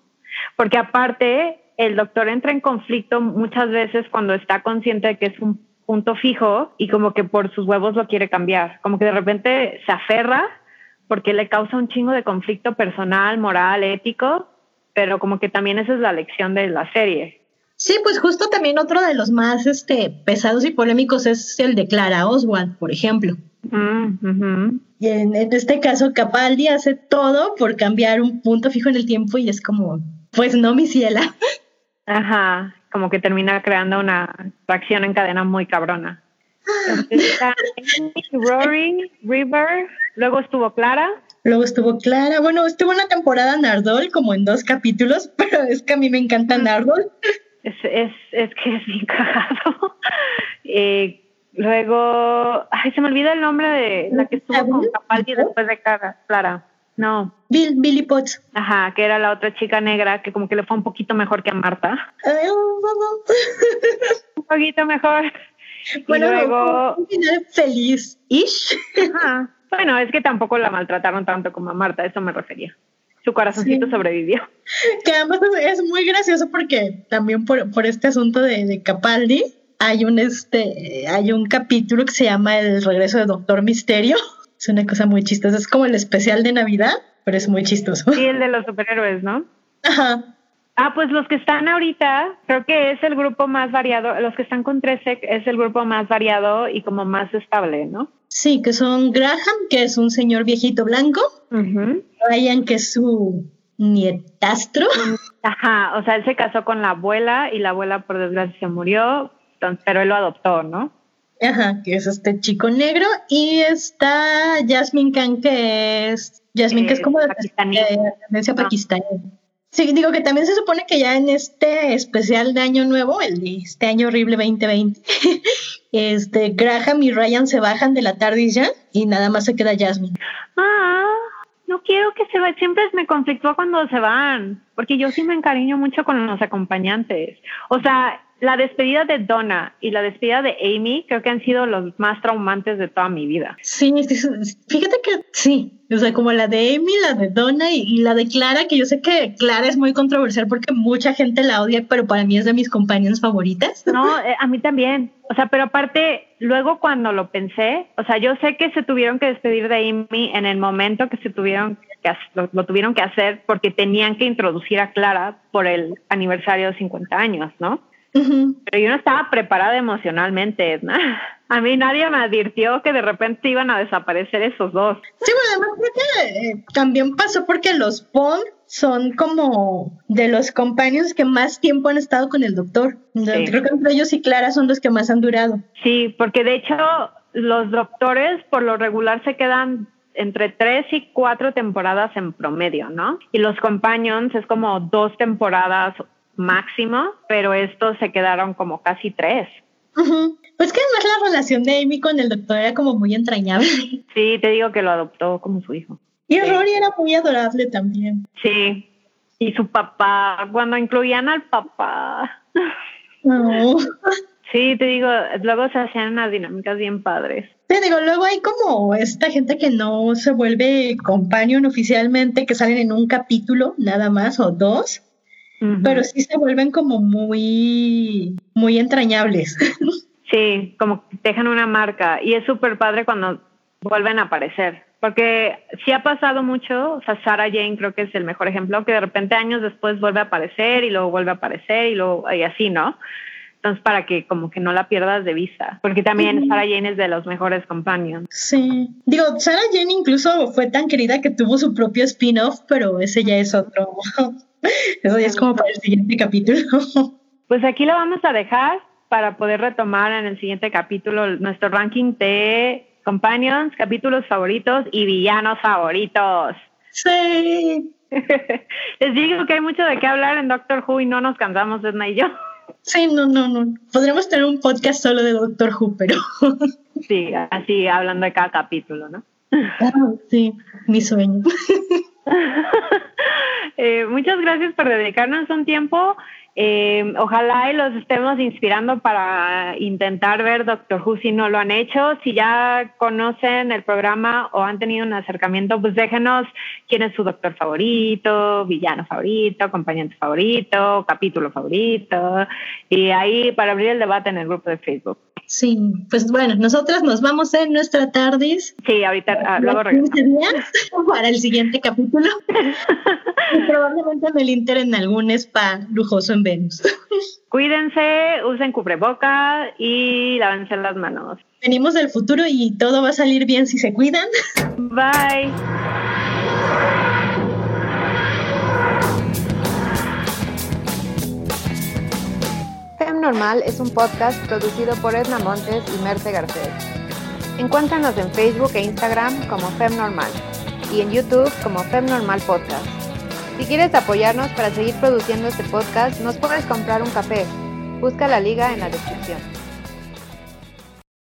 Porque aparte, el doctor entra en conflicto muchas veces cuando está consciente de que es un punto fijo y como que por sus huevos lo quiere cambiar. Como que de repente se aferra porque le causa un chingo de conflicto personal, moral, ético, pero como que también esa es la lección de la serie. Sí, pues justo también otro de los más este, pesados y polémicos es el de Clara Oswald, por ejemplo. Mm. Y en, en este caso, Capaldi hace todo por cambiar un punto fijo en el tiempo y es como, pues no, mi ciela. Ajá, como que termina creando una reacción en cadena muy cabrona. Entonces, está Rory, River, luego estuvo Clara. Luego estuvo Clara, bueno, estuvo una temporada Nardol como en dos capítulos, pero es que a mí me encanta Nardol. Es, es, es que es bien cagado. Eh, luego, ay, se me olvida el nombre de la que estuvo con Capaldi después de Clara. No, Bill, Billy Potts. ajá, que era la otra chica negra que como que le fue un poquito mejor que a Marta. Ay, Un poquito mejor. Bueno, y luego, un final feliz-ish. Ajá. Bueno, es que tampoco la maltrataron tanto como a Marta, a eso me refería. Su corazoncito Sí. sobrevivió. que además es, es muy gracioso porque también por, por este asunto de, de Capaldi hay un este hay un capítulo que se llama El regreso de Doctor Misterio. Es una cosa muy chistosa, es como el especial de Navidad, pero es muy chistoso. Sí, el de los superhéroes, ¿no? Ajá. Ah, pues los que están ahorita, creo que es el grupo más variado, los que están con 13 es el grupo más variado y como más estable, ¿no? Sí, que son Graham, que es un señor viejito blanco, Ujú. Ryan, que es su nietastro, Ajá, o sea, él se casó con la abuela y la abuela por desgracia se murió, pero él lo adoptó, ¿no? Ajá, que es este chico negro, y está Jasmine Khan, que es Jasmine, que es Eh, como de ascendencia pakistaní. Sí, digo que también se supone que ya en este especial de Año Nuevo, el de este año horrible 2020, este Graham y Ryan se bajan de la tarde ya y nada más se queda Jasmine. Ah, no quiero que se vayan. Siempre me conflictúa cuando se van, porque yo sí me encariño mucho con los acompañantes. O sea, la despedida de Donna y la despedida de Amy creo que han sido los más traumantes de toda mi vida. Sí, fíjate que sí, o sea, como la de Amy, la de Donna y, y la de Clara, que yo sé que Clara es muy controversial porque mucha gente la odia, pero para mí es de mis compañeras favoritas. No, eh, a mí también. O sea, pero aparte, luego cuando lo pensé, o sea, yo sé que se tuvieron que despedir de Amy en el momento que se tuvieron que lo, lo tuvieron que hacer porque tenían que introducir a Clara por el aniversario de 50 años, ¿no? Pero yo no estaba preparada emocionalmente, Edna. A mí nadie me advirtió que de repente iban a desaparecer esos dos. Sí, bueno, además creo que eh, también pasó porque los Bond son como de los compañeros que más tiempo han estado con el doctor. Sí. Creo que entre ellos y Clara son los que más han durado. Sí, porque de hecho los doctores por lo regular se quedan entre tres y cuatro temporadas en promedio, ¿no? Y los companions es como dos temporadas máximo, pero estos se quedaron como casi tres. Pues que además la relación de Amy con el doctor era como muy entrañable. Sí, te digo que lo adoptó como su hijo. Y Sí. Rory era muy adorable también. Sí, y su papá, cuando incluían al papá. No. Sí, te digo, luego se hacían unas dinámicas bien padres. Te digo, luego hay como esta gente que no se vuelve companion oficialmente, que salen en un capítulo nada más o dos, Pero sí se vuelven como muy, muy entrañables. Sí, como dejan una marca y es súper padre cuando vuelven a aparecer. Porque sí ha pasado mucho, o sea, Sarah Jane creo que es el mejor ejemplo, que de repente años después vuelve a aparecer y luego vuelve a aparecer y luego y así, ¿no? Entonces, para que como que no la pierdas de vista. Porque también Ujú. Sarah Jane es de los mejores companions. Sí. Digo, Sarah Jane incluso fue tan querida que tuvo su propio spin-off, pero ese ya es otro. Eso ya es como para el siguiente capítulo. Pues aquí lo vamos a dejar para poder retomar en el siguiente capítulo nuestro ranking de companions, capítulos favoritos y villanos favoritos. Sí. Les digo que hay mucho de qué hablar en Doctor Who y no nos cansamos, Edna y yo. Sí, no, no, no. Podríamos tener un podcast solo de Doctor Who, pero. Sí, así hablando de cada capítulo, ¿no? sí, mi sueño. Eh, muchas gracias por dedicarnos un tiempo. Eh, ojalá y los estemos inspirando para intentar ver Doctor Who si no lo han hecho. Si ya conocen el programa o han tenido un acercamiento, pues déjenos quién es su doctor favorito, villano favorito, acompañante favorito, capítulo favorito. Y ahí para abrir el debate en el grupo de Facebook. Sí, pues bueno, nosotras nos vamos en nuestra tardis. Sí, ahorita ah, luego Los 15 regresamos. para el siguiente capítulo. Y probablemente en el Inter en algún spa lujoso en Venus. Cuídense, usen cubrebocas y lávense las manos. Venimos del futuro y todo va a salir bien si se cuidan. Bye. Normal es un podcast producido por Edna Montes y Merte Garcés. Encuéntranos en Facebook e Instagram como Fem Normal y en YouTube como Fem Normal Podcast. Si quieres apoyarnos para seguir produciendo este podcast, nos puedes comprar un café. Busca la liga en la descripción.